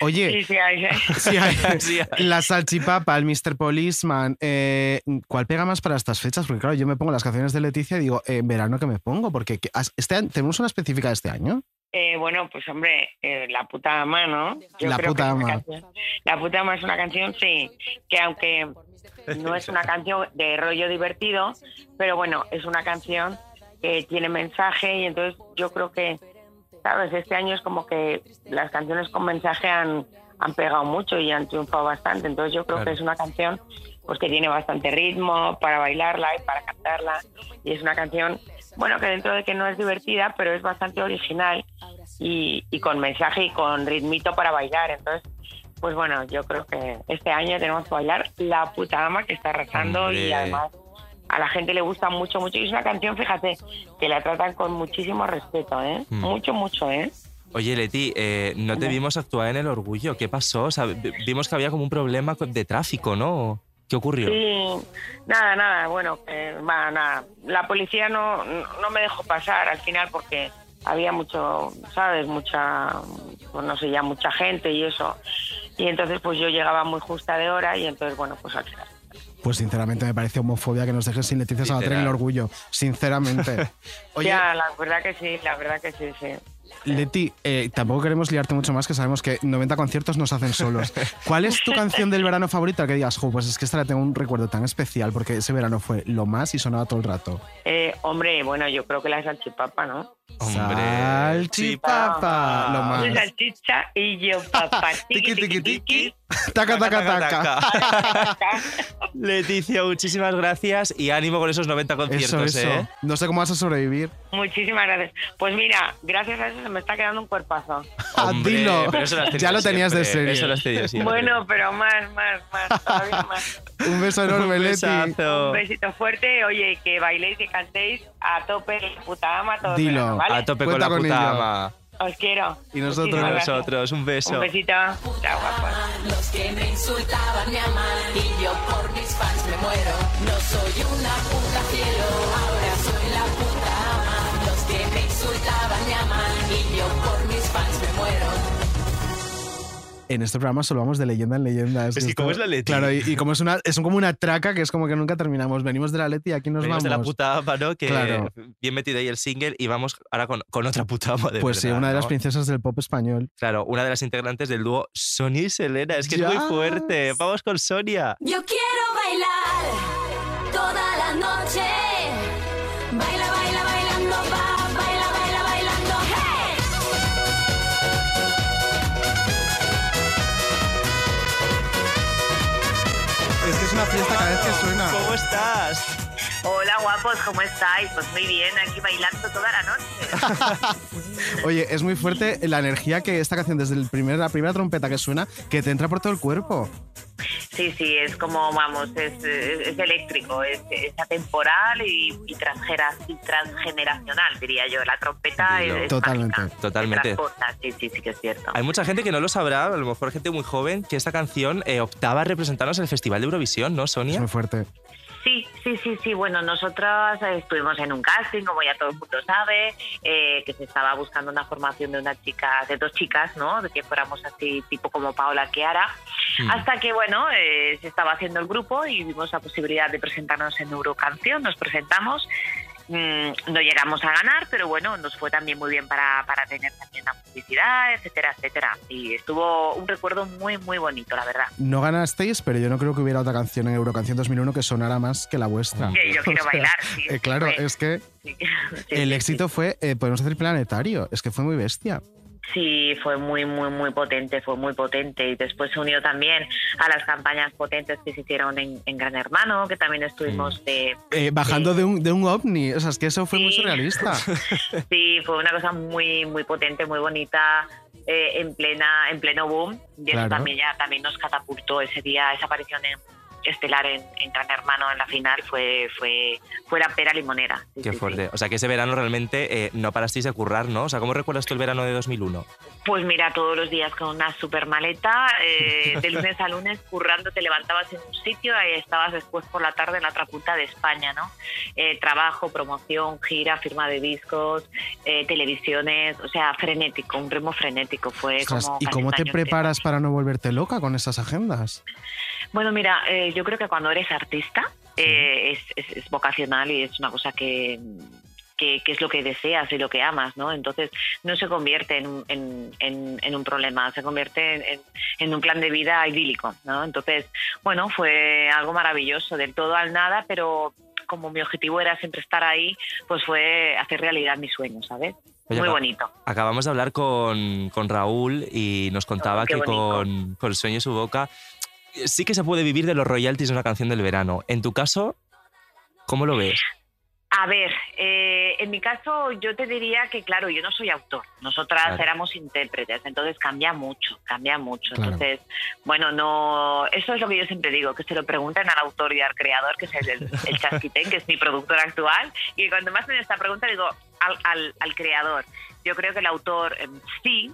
Speaker 3: Oye,
Speaker 14: Sí, sí, hay, hay.
Speaker 3: Sí hay.
Speaker 2: Sí hay.
Speaker 3: La salchipapa, el Mr. Policeman, eh, ¿cuál pega más para estas fechas? Porque claro, yo me pongo las canciones de Leticia y digo, en verano que me pongo, porque ¿qué- has- este año- tenemos una específica de este año.
Speaker 14: Eh, bueno, pues hombre, eh, la puta ama, ¿no?
Speaker 3: La
Speaker 14: creo
Speaker 3: puta
Speaker 14: que
Speaker 3: ama.
Speaker 14: canción- La puta ama es una canción, sí, que aunque no es una canción de rollo divertido, pero bueno, es una canción que tiene mensaje y entonces yo creo que, ¿sabes? Este año es como que las canciones con mensaje han, han pegado mucho y han triunfado bastante, entonces yo creo
Speaker 2: Claro.
Speaker 14: que es una canción pues que tiene bastante ritmo para bailarla y para cantarla y es una canción bueno que dentro de que no es divertida pero es bastante original y, y con mensaje y con ritmito para bailar entonces pues bueno yo creo que este año tenemos que bailar la puta ama que está arrasando y
Speaker 2: Hombre.
Speaker 14: además a la gente le gusta mucho mucho y es una canción fíjate que la tratan con muchísimo respeto eh
Speaker 2: Mm.
Speaker 14: mucho mucho eh
Speaker 2: Oye, Leti, eh, no te vimos actuar en el orgullo. ¿Qué pasó? O sea, vi- vimos que había como un problema de tráfico, ¿no? ¿Qué ocurrió?
Speaker 14: Sí, nada, nada, bueno, va, nada. La policía no, no me dejó pasar al final porque había mucho, ¿sabes? Mucha, pues no sé, ya mucha gente y eso. Y entonces pues yo llegaba muy justa de hora y entonces, bueno, pues al final.
Speaker 3: Pues sinceramente me parece homofobia que nos dejes sin Leticia Sabater en el orgullo. Sinceramente. Oye,
Speaker 14: Ya, la verdad que sí, la verdad que sí, sí.
Speaker 3: Leti, eh, tampoco queremos liarte mucho más, que sabemos que 90 conciertos nos hacen solos. ¿Cuál es tu canción del verano favorita que digas, jo, pues es que esta la tengo un recuerdo tan especial porque ese verano fue lo más y sonaba todo el rato?
Speaker 14: Eh, hombre, bueno, yo creo que la salchipapa, ¿no?
Speaker 3: Salchipapa, lo más.
Speaker 14: Salchicha y yo, papá. Tiki, tiki, tiki.
Speaker 3: Taca, taca, taca.
Speaker 2: Leticia, muchísimas gracias y ánimo con esos 90 conciertos,
Speaker 3: Eso, eso.
Speaker 2: ¿eh?
Speaker 3: No sé cómo vas a sobrevivir.
Speaker 14: Muchísimas gracias. Pues mira, gracias a eso se me está quedando un cuerpazo.
Speaker 2: Hombre,
Speaker 3: Dilo.
Speaker 2: pero eso lo has tenido
Speaker 3: Ya lo tenías de
Speaker 2: siempre,
Speaker 3: serie.
Speaker 2: Eso lo has tenido siempre.
Speaker 14: Bueno, pero más, más, más, todavía más.
Speaker 3: Un beso enorme,
Speaker 2: Un
Speaker 3: Leti.
Speaker 14: Un besito fuerte. Oye, que bailéis y cantéis a tope la puta ama todo
Speaker 3: Dilo.
Speaker 14: verano, ¿vale?
Speaker 2: A tope
Speaker 3: Cuenta
Speaker 2: con
Speaker 3: con
Speaker 2: la puta
Speaker 3: ello.
Speaker 2: ama.
Speaker 14: Os quiero.
Speaker 3: Y nosotros.
Speaker 14: Gracias.
Speaker 2: nosotros, un beso.
Speaker 14: Un besito. Chao, guapos.
Speaker 15: Los que me insultaban me aman y yo por mis fans me muero. No soy una puta cielo, ahora soy la puta ama. Los que me insultaban me aman y yo por
Speaker 3: En este programa solo vamos de leyenda en leyenda.
Speaker 2: Es que como es la Leti.
Speaker 3: Claro, y, y como es una es como una traca que es como que nunca terminamos. Venimos de la Leti y aquí nos
Speaker 2: Venimos
Speaker 3: vamos.
Speaker 2: de la puta ama, ¿no? Que
Speaker 3: Claro.
Speaker 2: bien metido ahí el single y vamos ahora con, con otra puta ama de
Speaker 3: Pues sí, una de las princesas del pop español.
Speaker 2: Claro, una de las integrantes del dúo Sonia y Selena. Es que es muy fuerte. Vamos con Sonia.
Speaker 15: Yo quiero bailar toda la noche.
Speaker 2: ¿Cómo estás?
Speaker 16: Hola guapos, ¿cómo estáis? Pues muy bien, aquí bailando toda la noche.
Speaker 3: Oye, es muy fuerte la energía que esta canción, desde el primer, la primera trompeta que suena, que te entra por todo el cuerpo.
Speaker 16: Sí, sí, es como, vamos, es, es- es eléctrico, es, es atemporal y, y, y transgeneracional, diría yo. La trompeta es, es
Speaker 2: Totalmente.
Speaker 16: mágica,
Speaker 2: Totalmente.
Speaker 16: sí, sí, sí que es cierto.
Speaker 2: Hay mucha gente que no lo sabrá, a lo mejor gente muy joven, que esta canción eh, optaba a representarnos en el Festival de Eurovisión, ¿no, Sonia?
Speaker 3: Es muy fuerte.
Speaker 16: Sí, sí, sí, sí. Bueno, nosotras eh, estuvimos en un casting, como ya todo el mundo sabe, eh, que se estaba buscando una formación de una chica, de dos chicas, ¿no? De que fuéramos así, tipo como Paola Chiara.
Speaker 17: Mm.
Speaker 16: Hasta que, bueno, eh, se estaba haciendo el grupo y vimos la posibilidad de presentarnos en Eurocanción. Nos presentamos. Mm, no llegamos a ganar, pero bueno, nos fue también muy bien para, para tener también la publicidad, etcétera, etcétera. Y estuvo un recuerdo muy, muy bonito, la verdad.
Speaker 3: No ganasteis, pero yo no creo que hubiera otra canción en Eurocanción 2001 que sonara más que la vuestra.
Speaker 16: Que yo quiero
Speaker 3: O sea,
Speaker 16: bailar, sí,
Speaker 3: eh, claro, es que
Speaker 16: Sí,
Speaker 3: el éxito fue, eh, podemos decir, planetario. Es que fue muy bestia.
Speaker 16: Sí, fue muy, muy, muy potente, fue muy potente. Y después se unió también a las campañas potentes que se hicieron en, en Gran Hermano, que también estuvimos de...
Speaker 3: Eh, bajando de un, de un ovni. O sea, es que eso fue muy surrealista.
Speaker 16: Sí, fue una cosa muy, muy potente, muy bonita, eh, en plena, en pleno boom. Y eso
Speaker 2: Claro.
Speaker 16: también ya también nos catapultó ese día, esa aparición en- estelar en, en Gran Hermano en la final fue, fue, fue la pera limonera. Sí,
Speaker 2: Qué
Speaker 16: sí,
Speaker 2: fuerte. O sea, que ese verano realmente eh, no parasteis de currar, ¿no? O sea, ¿cómo recuerdas tú el verano de 2001?
Speaker 16: Pues mira, todos los días con una super maleta, eh, de lunes a lunes currando, te levantabas en un sitio y estabas después por la tarde en la otra punta de España, ¿no? Eh, trabajo, promoción, gira, firma de discos, eh, televisiones, o sea, frenético, un ritmo frenético, fue
Speaker 3: Ostras,
Speaker 16: como...
Speaker 3: ¿Y cómo te preparas para no volverte loca con esas agendas?
Speaker 16: Bueno, mira, eh, yo creo que cuando eres artista eh, es, es- es vocacional y es una cosa que, que, que es lo que deseas y lo que amas, ¿no? Entonces no se convierte en, un- en, en- en un problema, se convierte en, un plan de vida idílico, ¿no? Entonces, bueno, fue algo maravilloso, del todo al nada, pero como mi objetivo era siempre estar ahí, pues fue hacer realidad mis sueños, ¿sabes?
Speaker 2: Oye,
Speaker 16: Muy bonito.
Speaker 2: Acabamos de hablar con, con Raúl y nos contaba
Speaker 16: Oh, qué
Speaker 2: que con, con El sueño en su boca sí que se puede vivir de los royalties de una canción del verano. En tu caso, ¿cómo lo ves?
Speaker 16: A ver, eh, en mi caso yo te diría que, claro, yo no soy autor, nosotras
Speaker 2: Claro.
Speaker 16: éramos intérpretes, entonces cambia mucho, cambia mucho.
Speaker 2: Claro.
Speaker 16: Entonces, bueno, no, eso es lo que yo siempre digo, que se lo pregunten al autor y al creador, que es el, el, el Chasquitén, que es mi productor actual, y cuando me hacen esta pregunta digo al, al, al creador. Yo creo que el autor eh, sí,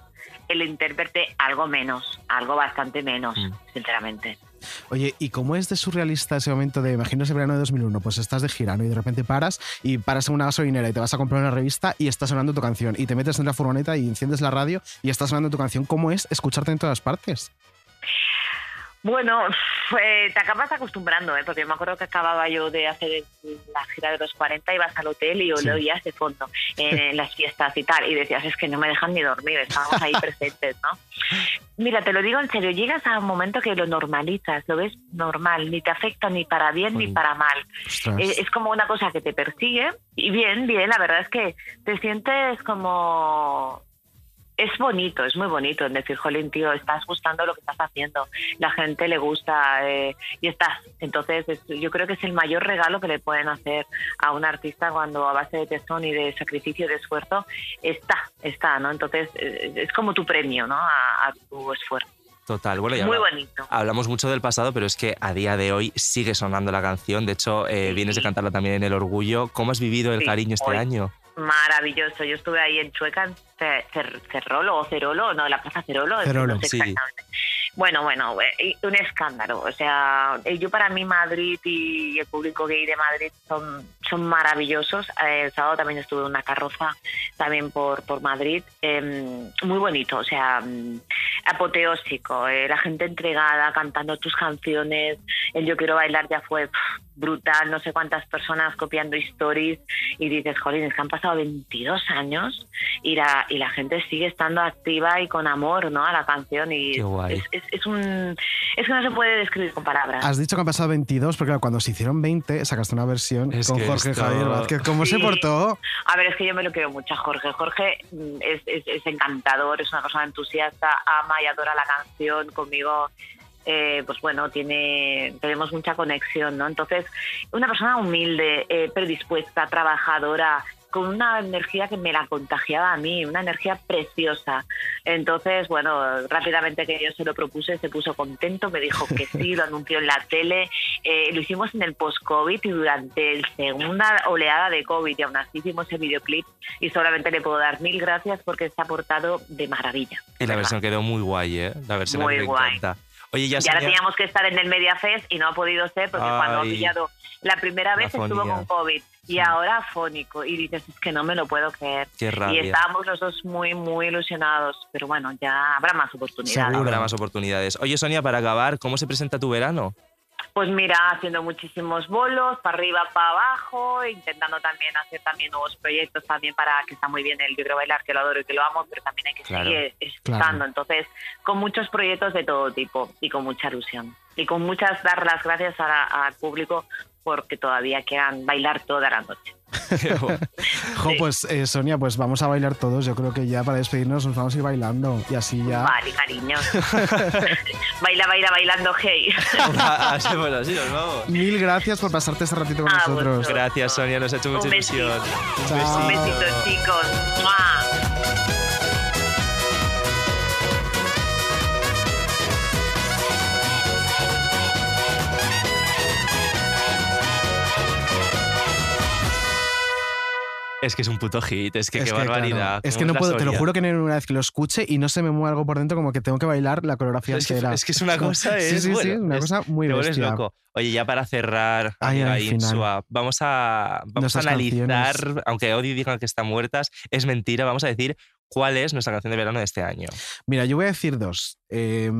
Speaker 16: el intérprete algo menos, algo bastante menos, sinceramente.
Speaker 3: Oye, ¿y cómo es de surrealista ese momento de, imagino ese verano de 2001, pues estás de gira, ¿no? Y de repente paras y paras en una gasolinera y te vas a comprar una revista y está sonando tu canción. Y te metes en la furgoneta y enciendes la radio y está sonando tu canción. ¿Cómo es escucharte en todas partes?
Speaker 16: Bueno, eh, te acabas acostumbrando, ¿eh? porque yo me acuerdo que acababa yo de hacer la gira de los 40, ibas al hotel y
Speaker 17: Sí.
Speaker 16: lo oías de fondo en, en las fiestas y tal, y decías, es que no me dejan ni dormir, estábamos ahí presentes, ¿no? Mira, te lo digo en serio, llegas a un momento que lo normalizas, lo ves normal, ni te afecta ni para bien ni para mal. Es, es como una cosa que te persigue y bien, bien, la verdad es que te sientes como es bonito, es muy bonito en decir, jolín, tío, estás gustando lo que estás haciendo, la gente le gusta eh, y estás. Entonces, es- yo creo que es el mayor regalo que le pueden hacer a un artista cuando a base de tesón y de sacrificio y de esfuerzo está, está, ¿no? Entonces, eh, es como tu premio, ¿no? A, a tu esfuerzo.
Speaker 2: Total, bueno, ya
Speaker 16: Muy bonito.
Speaker 2: Hablamos mucho del pasado, pero es que a día de hoy sigue sonando la canción. De hecho, eh, vienes de cantarla también en El Orgullo. ¿Cómo has vivido el
Speaker 16: Sí,
Speaker 2: cariño este
Speaker 16: hoy.
Speaker 2: año?
Speaker 16: Maravilloso. Yo estuve ahí en Chueca, Cerrolo o Cerolo, no, la Plaza Cerolo.
Speaker 2: Cerolo,
Speaker 16: no sé
Speaker 2: sí.
Speaker 16: exactamente. Bueno, bueno, eh, un escándalo. O sea, eh, yo para mí Madrid y el público gay de Madrid son, son maravillosos. Eh, El sábado también estuve en una carroza también por, por Madrid. Eh, muy bonito, o sea, mm, apoteósico. eh, la gente entregada, cantando tus canciones. El Yo Quiero Bailar ya fue pff, brutal. No sé cuántas personas copiando stories y dices, jolín, es que han pasado 22 años y la, y la gente sigue estando activa y con amor ¿no? a la canción. Y
Speaker 3: Qué guay.
Speaker 16: Es, es, es un, es que no se puede describir con palabras.
Speaker 3: Has dicho que han pasado 22, porque claro, cuando se hicieron 20 sacaste una versión
Speaker 2: Es
Speaker 3: con Jorge
Speaker 2: esto-
Speaker 3: Javier Vázquez. ¿Cómo se portó?
Speaker 16: A ver, es que yo me lo quiero mucho a Jorge. Jorge mm, es, es, es encantador, es una persona entusiasta, ama y adora la canción. Conmigo eh, pues bueno, tiene, tenemos mucha conexión, ¿no? Entonces, una persona humilde, eh, predispuesta, trabajadora, con una energía que me la contagiaba a mí, una energía preciosa. Entonces, bueno, rápidamente que yo se lo propuse, se puso contento, me dijo que sí, lo anunció en la tele, eh, lo hicimos en el post-COVID y durante la segunda oleada de COVID y aún así hicimos el videoclip y solamente le puedo dar mil gracias porque se ha portado de maravilla.
Speaker 2: Y la versión quedó muy guay, ¿eh? La versión
Speaker 16: Muy
Speaker 2: me
Speaker 16: guay.
Speaker 2: encanta. Oye, ya
Speaker 16: y ahora teníamos que estar en el Media Fest y no ha podido ser porque cuando ha
Speaker 2: Ay.
Speaker 16: pillado la primera
Speaker 2: La
Speaker 16: vez estuvo
Speaker 2: afonía.
Speaker 16: con COVID y ahora afónico y dices es que no me lo puedo creer.
Speaker 2: Qué
Speaker 16: Y
Speaker 2: rabia.
Speaker 16: estábamos los dos muy, muy ilusionados, pero bueno, ya habrá más oportunidades.
Speaker 2: Habrá más oportunidades. Oye, Sonia, para acabar, ¿cómo se presenta tu verano?
Speaker 16: Pues mira, haciendo muchísimos bolos, para arriba, para abajo, intentando también hacer también nuevos proyectos también para que está muy bien el libro bailar, que lo adoro y que lo amo, pero también hay que
Speaker 2: Claro,
Speaker 16: seguir estando.
Speaker 2: claro.
Speaker 16: Entonces, con muchos proyectos de todo tipo y con mucha ilusión. Y con muchas dar las gracias a- al público porque todavía quedan bailar toda la noche.
Speaker 3: Jo, pues eh, Sonia, pues vamos a bailar todos. Yo creo que ya para despedirnos nos vamos a ir bailando y así ya.
Speaker 16: Vale, cariño. baila, baila, bailando, hey.
Speaker 2: Así, bueno, así nos vamos.
Speaker 3: Mil gracias por pasarte este ratito con nosotros.
Speaker 2: Gracias, Sonia, nos ha hecho mucha
Speaker 16: Un
Speaker 2: ilusión.
Speaker 16: Un besito, chicos. ¡Mua!
Speaker 2: Es que es un puto hit, es que
Speaker 3: Es
Speaker 2: qué
Speaker 3: que, claro,
Speaker 2: barbaridad.
Speaker 3: es
Speaker 2: ¿Cómo
Speaker 3: que no puedo, te lo juro que no una vez que lo escuche y no se me mueve algo por dentro como que tengo que bailar la coreografía
Speaker 2: Es que,
Speaker 3: entera.
Speaker 2: es que es una cosa, es,
Speaker 3: sí, sí,
Speaker 2: bueno,
Speaker 3: una
Speaker 2: es-
Speaker 3: cosa muy
Speaker 2: te
Speaker 3: bestia.
Speaker 2: loco. Oye, ya para cerrar,
Speaker 3: Ay,
Speaker 2: amiga
Speaker 3: al final.
Speaker 2: Insua, vamos a, vamos a analizar,
Speaker 3: canciones.
Speaker 2: aunque Odi digan que están muertas, es mentira, vamos a decir cuál es nuestra canción de verano de este año.
Speaker 3: Mira, yo voy a decir dos. Eh,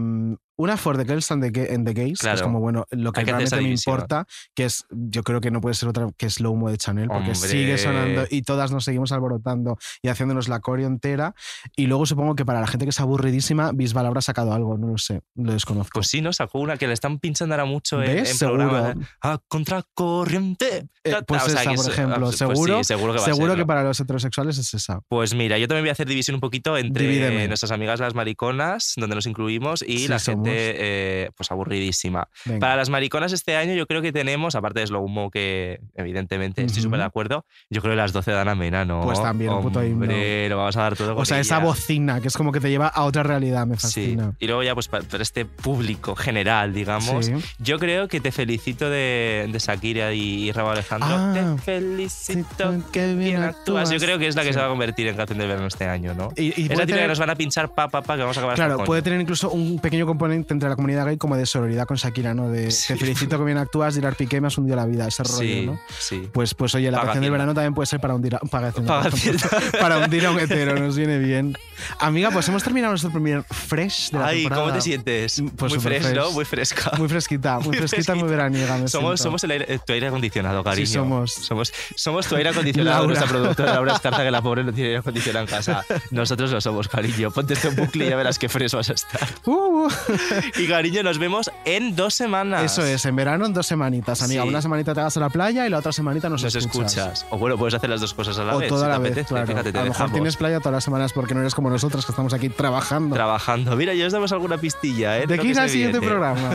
Speaker 3: una for the Girls and the, and the Gays, que es
Speaker 2: Claro.
Speaker 3: como, bueno, lo que
Speaker 2: que
Speaker 3: realmente me importa, que es, yo creo que no puede ser otra que Slow Mo de Chanel, porque
Speaker 2: Hombre.
Speaker 3: sigue sonando y todas nos seguimos alborotando y haciéndonos la coreo entera. Y luego supongo que para la gente que es aburridísima, Bisbal habrá sacado algo, no lo sé, lo desconozco.
Speaker 2: Pues sí, ¿no? Sacó una que le están pinchando ahora mucho en, en
Speaker 3: Seguro.
Speaker 2: programas. Ah, contracorriente.
Speaker 3: Eh, pues
Speaker 2: O sea,
Speaker 3: esa, por
Speaker 2: es-
Speaker 3: ejemplo,
Speaker 2: ah, pues
Speaker 3: seguro,
Speaker 2: sí, seguro que va a
Speaker 3: seguro
Speaker 2: serlo.
Speaker 3: que para los heterosexuales es esa.
Speaker 2: Pues mira, yo también voy a hacer división un poquito entre
Speaker 3: Divídeme.
Speaker 2: nuestras amigas las mariconas, donde nos incluimos, y
Speaker 3: Sí,
Speaker 2: la
Speaker 3: somos.
Speaker 2: Gente eh, pues aburridísima.
Speaker 3: Venga.
Speaker 2: Para las mariconas este año yo creo que tenemos, aparte de Slow Mo, que evidentemente estoy súper de acuerdo, yo creo que las 12 de Ana Mena, ¿no?
Speaker 3: Pues también, un puto himno.
Speaker 2: Lo vamos a dar todo
Speaker 3: O sea, esa bocina, que es como que te lleva a otra realidad, me
Speaker 2: Sí,
Speaker 3: fascina.
Speaker 2: y luego ya pues para, para este público general, digamos,
Speaker 3: Sí.
Speaker 2: yo creo que te felicito de, de Shakira y, y Raúl Alejandro.
Speaker 3: Ah.
Speaker 2: te felicito,
Speaker 3: que bien
Speaker 2: actúas. Yo creo que es la que se va a convertir en canción del verano este año, ¿no?
Speaker 3: Y- y
Speaker 2: es la típica que
Speaker 3: tener-
Speaker 2: nos van a pinchar pa, pa, pa, que vamos a acabar
Speaker 3: Claro, puede tener incluso un pequeño componente entre la comunidad gay como de sororidad con Shakira, ¿no? De te felicito que bien actúas, Gerard Piqué me has hundido la vida, ese rollo,
Speaker 2: Sí,
Speaker 3: ¿no?
Speaker 2: sí.
Speaker 3: Pues, pues oye, la
Speaker 2: Paga
Speaker 3: canción del verano también puede ser para hundir a, paga
Speaker 2: Paga
Speaker 3: para hundir a un hetero, nos viene bien. Amiga, pues hemos terminado nuestro primer fresh de la
Speaker 2: Ay,
Speaker 3: temporada.
Speaker 2: ¿cómo te sientes?
Speaker 3: Pues
Speaker 2: muy fresh, ¿no? Muy fresca.
Speaker 3: Muy fresquita, muy fresquita, muy veraniega. me
Speaker 2: Somos,
Speaker 3: siento.
Speaker 2: somos el aire- tu aire acondicionado, cariño.
Speaker 3: somos.
Speaker 2: Somos, somos tu aire acondicionado, nuestra productora Laura Escarza, que la pobre no tiene aire acondicionado en casa. Nosotros lo somos, cariño. Ponte este bucle y ya verás qué fresh vas a estar.
Speaker 3: Uh.
Speaker 2: Y cariño, nos vemos en dos semanas.
Speaker 3: Eso es, en verano en dos semanitas, amiga.
Speaker 2: Sí.
Speaker 3: Una semanita te vas a la playa y la otra semanita nos,
Speaker 2: Nos escuchas. O bueno, puedes hacer las dos cosas a la
Speaker 3: o
Speaker 2: vez.
Speaker 3: toda
Speaker 2: si
Speaker 3: la
Speaker 2: te
Speaker 3: vez,
Speaker 2: apetece.
Speaker 3: claro.
Speaker 2: Fíjate, te
Speaker 3: a lo mejor tienes playa todas las semanas porque no eres como nosotros que estamos aquí trabajando.
Speaker 2: Trabajando. Mira, ya os damos alguna pistilla, ¿eh?
Speaker 3: De aquí al siguiente programa.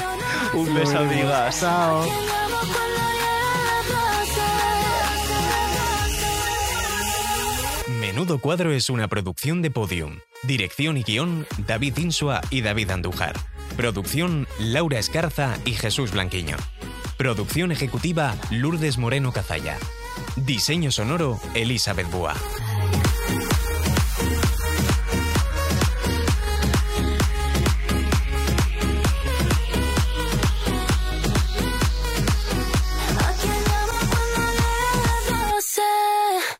Speaker 2: Un beso, amigas.
Speaker 3: Chao.
Speaker 7: Menudo Cuadro es una producción de Podium. Dirección y guion, David Insua y David Andújar. Producción, Laura Escarza y Jesús Blanquiño. Producción ejecutiva, Lourdes Moreno Cazalla. Diseño sonoro, Elizabeth Búa.